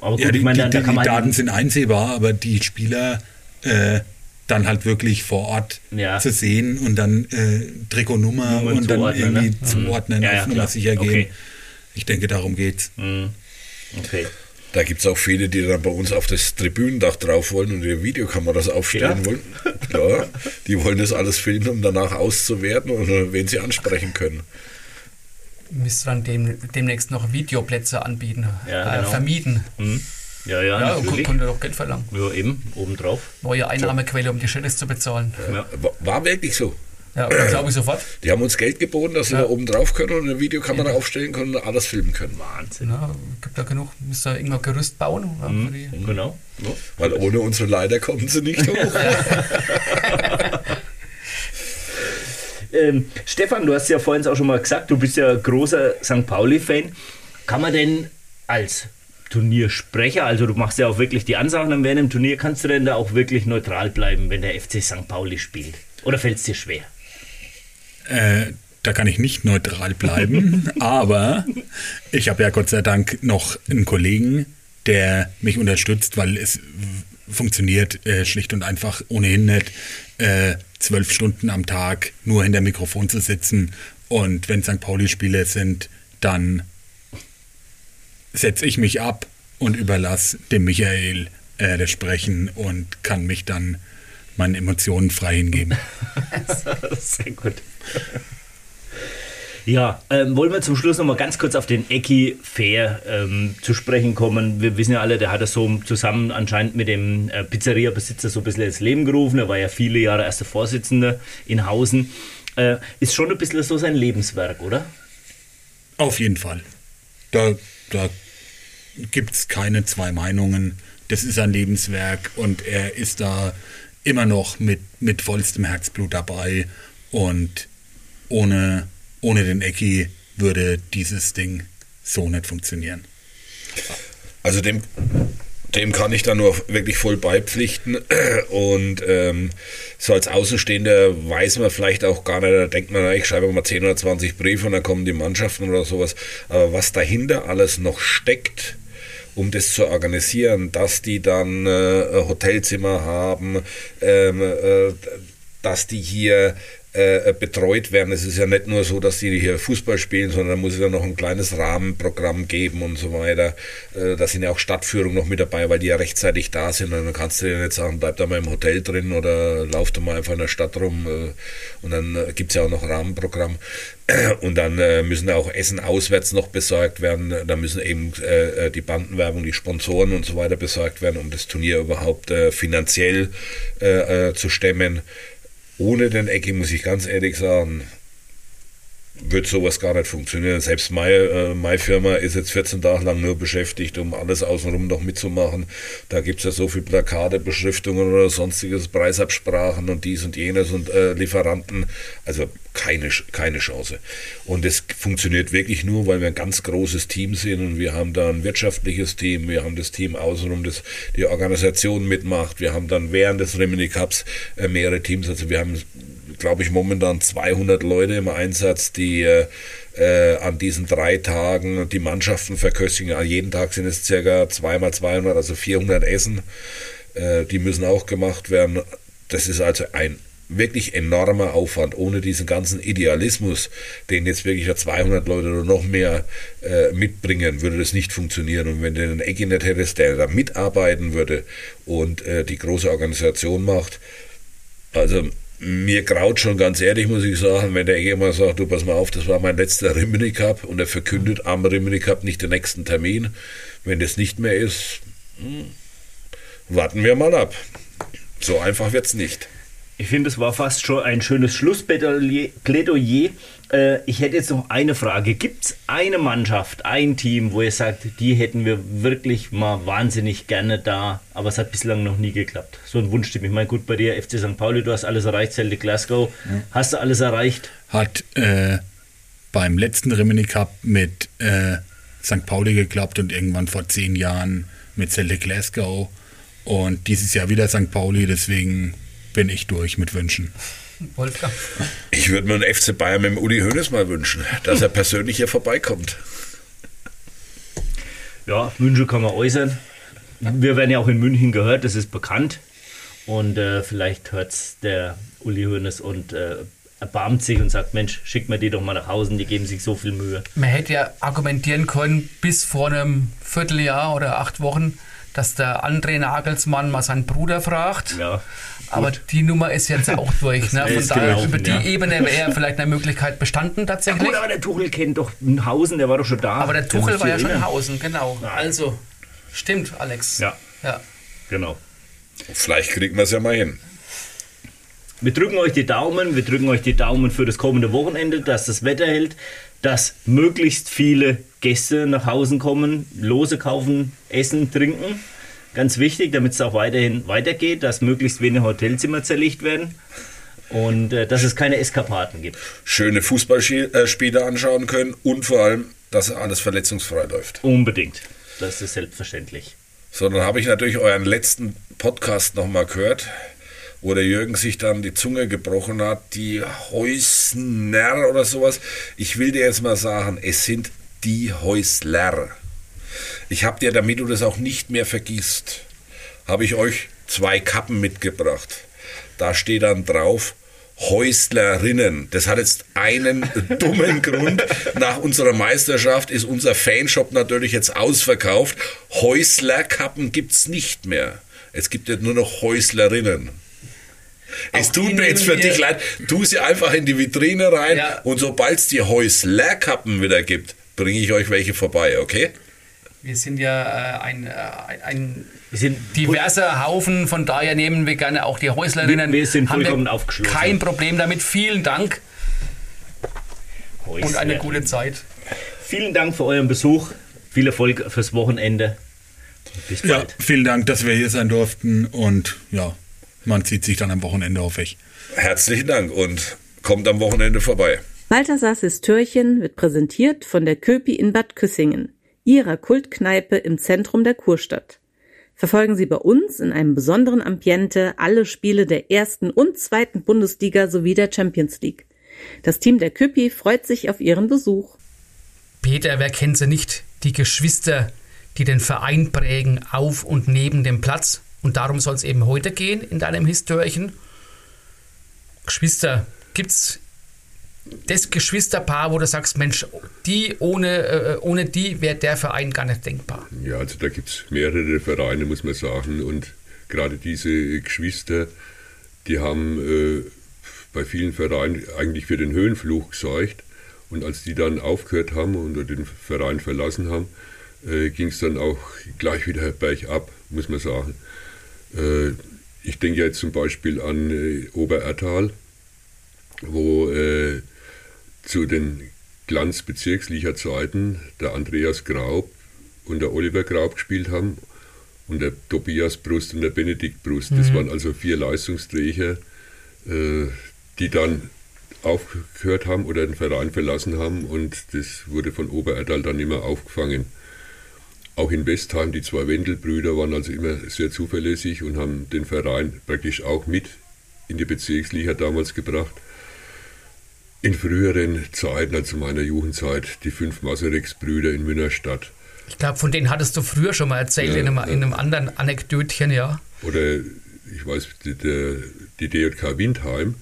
Aber gut, Ja, die, ich meine, die, da, da die, kann die man Daten sind einsehbar, aber die Spieler äh, dann halt wirklich vor Ort Ja. zu sehen und dann äh, Trikotnummer Nummern und dann zuordnen, irgendwie ne? zuordnen, Ja, auf ja, Nummer klar. sicher gehen. Okay. Ich denke, darum geht's. Mhm. Okay. Da gibt es auch viele, die dann bei uns auf das Tribünendach drauf wollen und ihre Videokameras aufstellen Ja. wollen. Klar, die wollen das alles filmen, um danach auszuwerten und äh, wen sie ansprechen können. müsste dann dem, demnächst noch Videoplätze anbieten, Ja, äh, genau. vermieten. Mhm. Ja, ja, Ja, und natürlich. konnte doch Geld verlangen. Ja, eben, obendrauf. Neue Einnahmequelle, um die Schädels zu bezahlen. Ja. War- War wirklich so. Ja, ja glaube ich sofort. Die haben uns Geld geboten, dass wir Ja. da oben drauf können und eine Videokamera aufstellen können und alles filmen können. Wahnsinn. Ja, gibt da genug, müsst ihr irgendwann Gerüst bauen. Ja, für die, Genau. Ja. Weil ohne unsere Leiter kommen sie nicht hoch. Ähm, Stefan, du hast ja vorhin auch schon mal gesagt, du bist ja großer St. Pauli-Fan. Kann man denn als Turniersprecher, also du machst ja auch wirklich die Ansagen dann während dem Turnier, kannst du denn da auch wirklich neutral bleiben, wenn der FC St. Pauli spielt? Oder fällt es dir schwer? Äh, da kann ich nicht neutral bleiben, aber ich habe ja Gott sei Dank noch einen Kollegen, der mich unterstützt, weil es funktioniert äh, schlicht und einfach ohnehin nicht, äh, zwölf Stunden am Tag nur hinter Mikrofon zu sitzen und wenn St. Pauli-Spiele sind, dann setze ich mich ab und überlasse dem Michael äh, das Sprechen und kann mich dann meinen Emotionen frei hingeben. Sehr gut. Ja, ähm, wollen wir zum Schluss noch mal ganz kurz auf den Ecki Fair ähm, zu sprechen kommen. Wir wissen ja alle, der hat das so zusammen anscheinend mit dem äh, Pizzeria-Besitzer so ein bisschen ins Leben gerufen. Er war ja viele Jahre erster Vorsitzender in Hausen. Äh, ist schon ein bisschen so sein Lebenswerk, oder? Auf jeden Fall. Da, da gibt es keine zwei Meinungen. Das ist ein Lebenswerk und er ist da immer noch mit, mit vollstem Herzblut dabei. Und ohne, ohne den Ecki würde dieses Ding so nicht funktionieren. Also dem, dem kann ich da nur wirklich voll beipflichten. Und ähm, so als Außenstehender weiß man vielleicht auch gar nicht, da denkt man, ich schreibe mal 10 oder 20 Briefe und dann kommen die Mannschaften oder sowas. Aber was dahinter alles noch steckt, um das zu organisieren, dass die dann äh, Hotelzimmer haben, ähm, äh, dass die hier äh, betreut werden. Es ist ja nicht nur so, dass die hier Fußball spielen, sondern da muss es ja noch ein kleines Rahmenprogramm geben und so weiter. Äh, da sind ja auch Stadtführungen noch mit dabei, weil die ja rechtzeitig da sind. Und dann kannst du dir nicht sagen, bleib da mal im Hotel drin oder lauf da mal einfach in der Stadt rum. Äh, und dann gibt es ja auch noch Rahmenprogramm. Und dann müssen auch Essen auswärts noch besorgt werden. Da müssen eben die Bandenwerbung, die Sponsoren und so weiter besorgt werden, um das Turnier überhaupt finanziell zu stemmen. Ohne den Ecki, muss ich ganz ehrlich sagen, wird sowas gar nicht funktionieren. Selbst meine, äh, meine Firma ist jetzt 14 Tage lang nur beschäftigt, um alles außenrum noch mitzumachen. Da gibt es ja so viele Plakate, Beschriftungen oder sonstiges, Preisabsprachen und dies und jenes und äh, Lieferanten. Also keine, keine Chance. Und es funktioniert wirklich nur, weil wir ein ganz großes Team sind und wir haben da ein wirtschaftliches Team, wir haben das Team außenrum, das die Organisation mitmacht, wir haben dann während des Rimini Cups äh, mehrere Teams, also wir haben glaube ich, momentan 200 Leute im Einsatz, die äh, äh, an diesen drei Tagen die Mannschaften verköstigen. Jeden Tag sind es circa zweimal 200, also 400 Essen. Äh, die müssen auch gemacht werden. Das ist also ein wirklich enormer Aufwand, ohne diesen ganzen Idealismus, den jetzt wirklich ja 200 Leute oder noch mehr äh, mitbringen, würde das nicht funktionieren. Und wenn du einen Ecki nicht hättest, der da mitarbeiten würde und äh, die große Organisation macht, also mir graut schon ganz ehrlich, muss ich sagen, wenn der Ege mal sagt, du pass mal auf, das war mein letzter Rimini Cup und er verkündet am Rimini Cup nicht den nächsten Termin. Wenn das nicht mehr ist, hm, warten wir mal So einfach wird's nicht. Ich finde, es war fast schon ein schönes Schlussplädoyer. Äh, ich hätte jetzt noch eine Frage. Gibt es eine Mannschaft, ein Team, wo ihr sagt, die hätten wir wirklich mal wahnsinnig gerne da, aber es hat bislang noch nie geklappt? So ein Wunschteam. Ich meine, gut, bei dir FC St. Pauli, du hast alles erreicht, Celtic Glasgow. Hast du alles erreicht? Hat äh, beim letzten Rimini Cup mit äh, St. Pauli geklappt und irgendwann vor zehn Jahren mit Celtic Glasgow. Und dieses Jahr wieder St. Pauli, deswegen bin ich durch mit Wünschen. Wolfgang. Ich würde mir einen FC Bayern mit dem Uli Hoeneß mal wünschen, dass er persönlich hier vorbeikommt. Ja, Wünsche kann man äußern. Wir werden ja auch in München gehört, das ist bekannt. Und äh, vielleicht hört es der Uli Hoeneß und äh, erbarmt sich und sagt, Mensch, schick mir die doch mal nach Hause, die geben sich so viel Mühe. Man hätte ja argumentieren können, bis vor einem Vierteljahr oder acht Wochen, dass der André Nagelsmann mal seinen Bruder fragt. Ja. Aber die Nummer ist jetzt auch durch. Ne? Von daher, gelaufen, über die ja. Ebene wäre vielleicht eine Möglichkeit bestanden tatsächlich. Ja, gut, aber der Tuchel kennt doch Hausen, der war doch schon da. Aber der Tuchel war ja schon in Hausen, genau. Also, stimmt, Alex. Ja. ja. Genau. Vielleicht kriegen wir es ja mal hin. Wir drücken euch die Daumen, wir drücken euch die Daumen für das kommende Wochenende, dass das Wetter hält, dass möglichst viele Gäste nach Hause kommen, Lose kaufen, essen, trinken. Ganz wichtig, damit es auch weiterhin weitergeht, dass möglichst wenige Hotelzimmer zerlegt werden und äh, dass es keine Eskapaden gibt. Schöne Fußballspiele anschauen können und vor allem, dass alles verletzungsfrei läuft. Unbedingt. Das ist selbstverständlich. So, dann habe ich natürlich euren letzten Podcast nochmal gehört, wo der Jürgen sich dann die Zunge gebrochen hat, die Häusner oder sowas. Ich will dir jetzt mal sagen, es sind die Häusler. Ich habe dir, damit du das auch nicht mehr vergisst, habe ich euch zwei Kappen mitgebracht. Da steht dann drauf Häuslerinnen. Das hat jetzt einen dummen Grund. Nach unserer Meisterschaft ist unser Fanshop natürlich jetzt ausverkauft. Häuslerkappen gibt es nicht mehr. Es gibt jetzt nur noch Häuslerinnen. Es tut mir jetzt für dich leid, tu sie einfach in die Vitrine rein ja. und sobald es die Häuslerkappen wieder gibt, bringe ich euch welche vorbei, okay? Wir sind ja äh, ein, äh, ein diverser Haufen, von daher nehmen wir gerne auch die Häuslerinnen. Wir sind vollkommen wir aufgeschlossen. Kein Problem damit. Vielen Dank Häusler. und eine gute Zeit. Vielen Dank für euren Besuch. Viel Erfolg fürs Wochenende. Bis bald. Ja, vielen Dank, dass wir hier sein durften und ja, man zieht sich dann am Wochenende auf weg. Herzlichen Dank und kommt am Wochenende vorbei. Balthasars Türchen wird präsentiert von der Köpi in Bad Küssingen ihrer Kultkneipe im Zentrum der Kurstadt. Verfolgen Sie bei uns in einem besonderen Ambiente alle Spiele der ersten und zweiten Bundesliga sowie der Champions League. Das Team der Küppi freut sich auf Ihren Besuch. Peter, wer kennt sie nicht? Die Geschwister, die den Verein prägen auf und neben dem Platz. Und darum soll es eben heute gehen in deinem Histörchen. Geschwister, gibt's das Geschwisterpaar, wo du sagst, Mensch, die ohne, äh, ohne die wäre der Verein gar nicht denkbar? Ja, also da gibt es mehrere Vereine, muss man sagen. Und gerade diese Geschwister, die haben äh, bei vielen Vereinen eigentlich für den Höhenfluch gesorgt. Und als die dann aufgehört haben und den Verein verlassen haben, äh, ging es dann auch gleich wieder bergab, muss man sagen. Äh, ich denke jetzt zum Beispiel an äh, Oberertal, wo äh, zu den Glanzbezirksliga-Zeiten der Andreas Graub und der Oliver Graub gespielt haben und der Tobias Brust und der Benedikt Brust. Mhm. Das waren also vier Leistungsträger, äh, die dann aufgehört haben oder den Verein verlassen haben und das wurde von Obererdal dann immer aufgefangen. Auch in Westheim, die zwei Wendelbrüder waren also immer sehr zuverlässig und haben den Verein praktisch auch mit in die Bezirksliga damals gebracht in früheren Zeiten, also meiner Jugendzeit, die fünf Masaryks-Brüder in Münnerstadt. Ich glaube, von denen hattest du früher schon mal erzählt, ja, in, einem, in, einem, anderen Anekdötchen, ja. Oder, ich weiß, die, die DJK Windheim,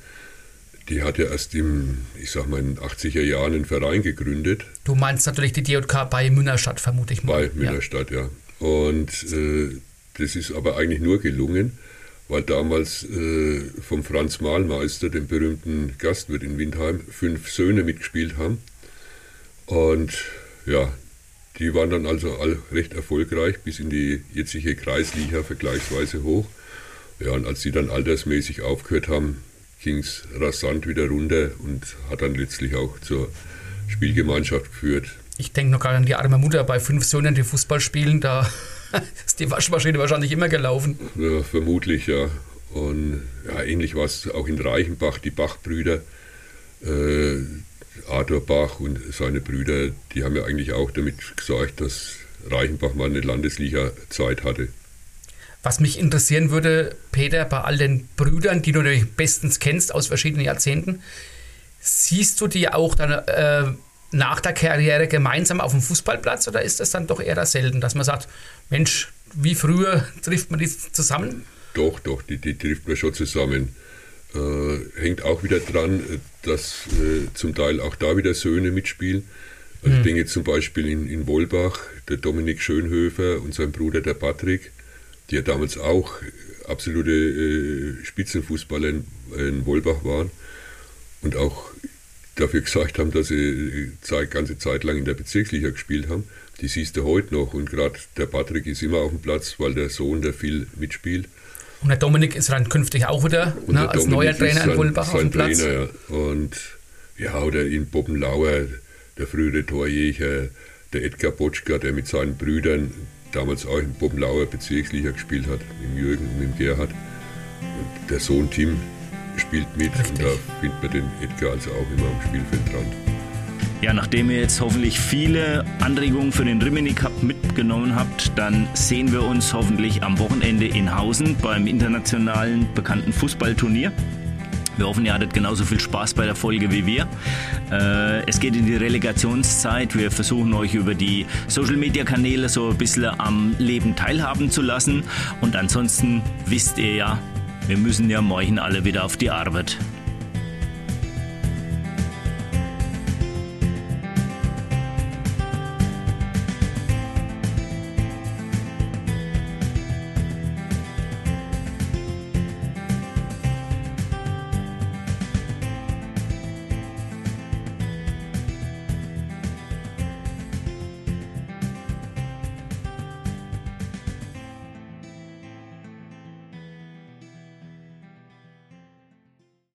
die hat ja erst im, ich sag mal, in den 80er Jahren einen Verein gegründet. Du meinst natürlich die DJK bei Münnerstadt, vermute ich mal. Bei Münnerstadt, ja. ja. Und äh, das ist aber eigentlich nur gelungen, weil damals äh, vom Franz Mahlmeister, dem berühmten Gastwirt in Windheim, fünf Söhne mitgespielt haben. Und ja, die waren dann also all recht erfolgreich bis in die jetzige Kreisliga vergleichsweise hoch. Ja, und als sie dann altersmäßig aufgehört haben, ging es rasant wieder runter und hat dann letztlich auch zur Spielgemeinschaft geführt. Ich denke noch gerade an die arme Mutter bei fünf Söhnen, die Fußball spielen, da ist die Waschmaschine wahrscheinlich immer gelaufen. Ja, vermutlich, ja. Und ja, ähnlich war es auch in Reichenbach, die Bachbrüder. Äh, Arthur Bach und seine Brüder, die haben ja eigentlich auch damit gesorgt, dass Reichenbach mal eine Landesliga-Zeit hatte. Was mich interessieren würde, Peter, bei all den Brüdern, die du natürlich bestens kennst aus verschiedenen Jahrzehnten, siehst du die auch dann äh, nach der Karriere gemeinsam auf dem Fußballplatz oder ist das dann doch eher selten, dass man sagt, Mensch, wie früher trifft man die zusammen? Doch, doch, die, die trifft man schon zusammen. Äh, hängt auch wieder dran, dass äh, zum Teil auch da wieder Söhne mitspielen. Also hm. Ich denke zum Beispiel in, in Wolbach, der Dominik Schönhöfer und sein Bruder der Patrick, die ja damals auch absolute äh, Spitzenfußballer in, in Wolbach waren und auch dafür gesagt haben, dass sie die ganze Zeit lang in der Bezirksliga gespielt haben. Die siehst du heute noch und gerade der Patrick ist immer auf dem Platz, weil der Sohn, der viel mitspielt. Und der Dominik ist dann künftig auch wieder ne, als neuer Trainer in Wolbach auf dem Platz. Trainer, ja. Und ja, oder in Boppenlauer, der frühere Torjäger, der Edgar Botschka, der mit seinen Brüdern damals auch in Boppenlauer Bezirksliga gespielt hat, mit Jürgen und mit Gerhard. Und der Sohn Tim spielt mit Richtig. und da findet man den Edgar also auch immer am Spielfeldrand. Ja, nachdem ihr jetzt hoffentlich viele Anregungen für den Rimini Cup mitgenommen habt, dann sehen wir uns hoffentlich am Wochenende in Hausen beim internationalen bekannten Fußballturnier. Wir hoffen, ihr hattet genauso viel Spaß bei der Folge wie wir. Äh, es geht in die Relegationszeit. Wir versuchen euch über die Social-Media-Kanäle so ein bisschen am Leben teilhaben zu lassen. Und ansonsten wisst ihr ja, wir müssen ja morgen alle wieder auf die Arbeit.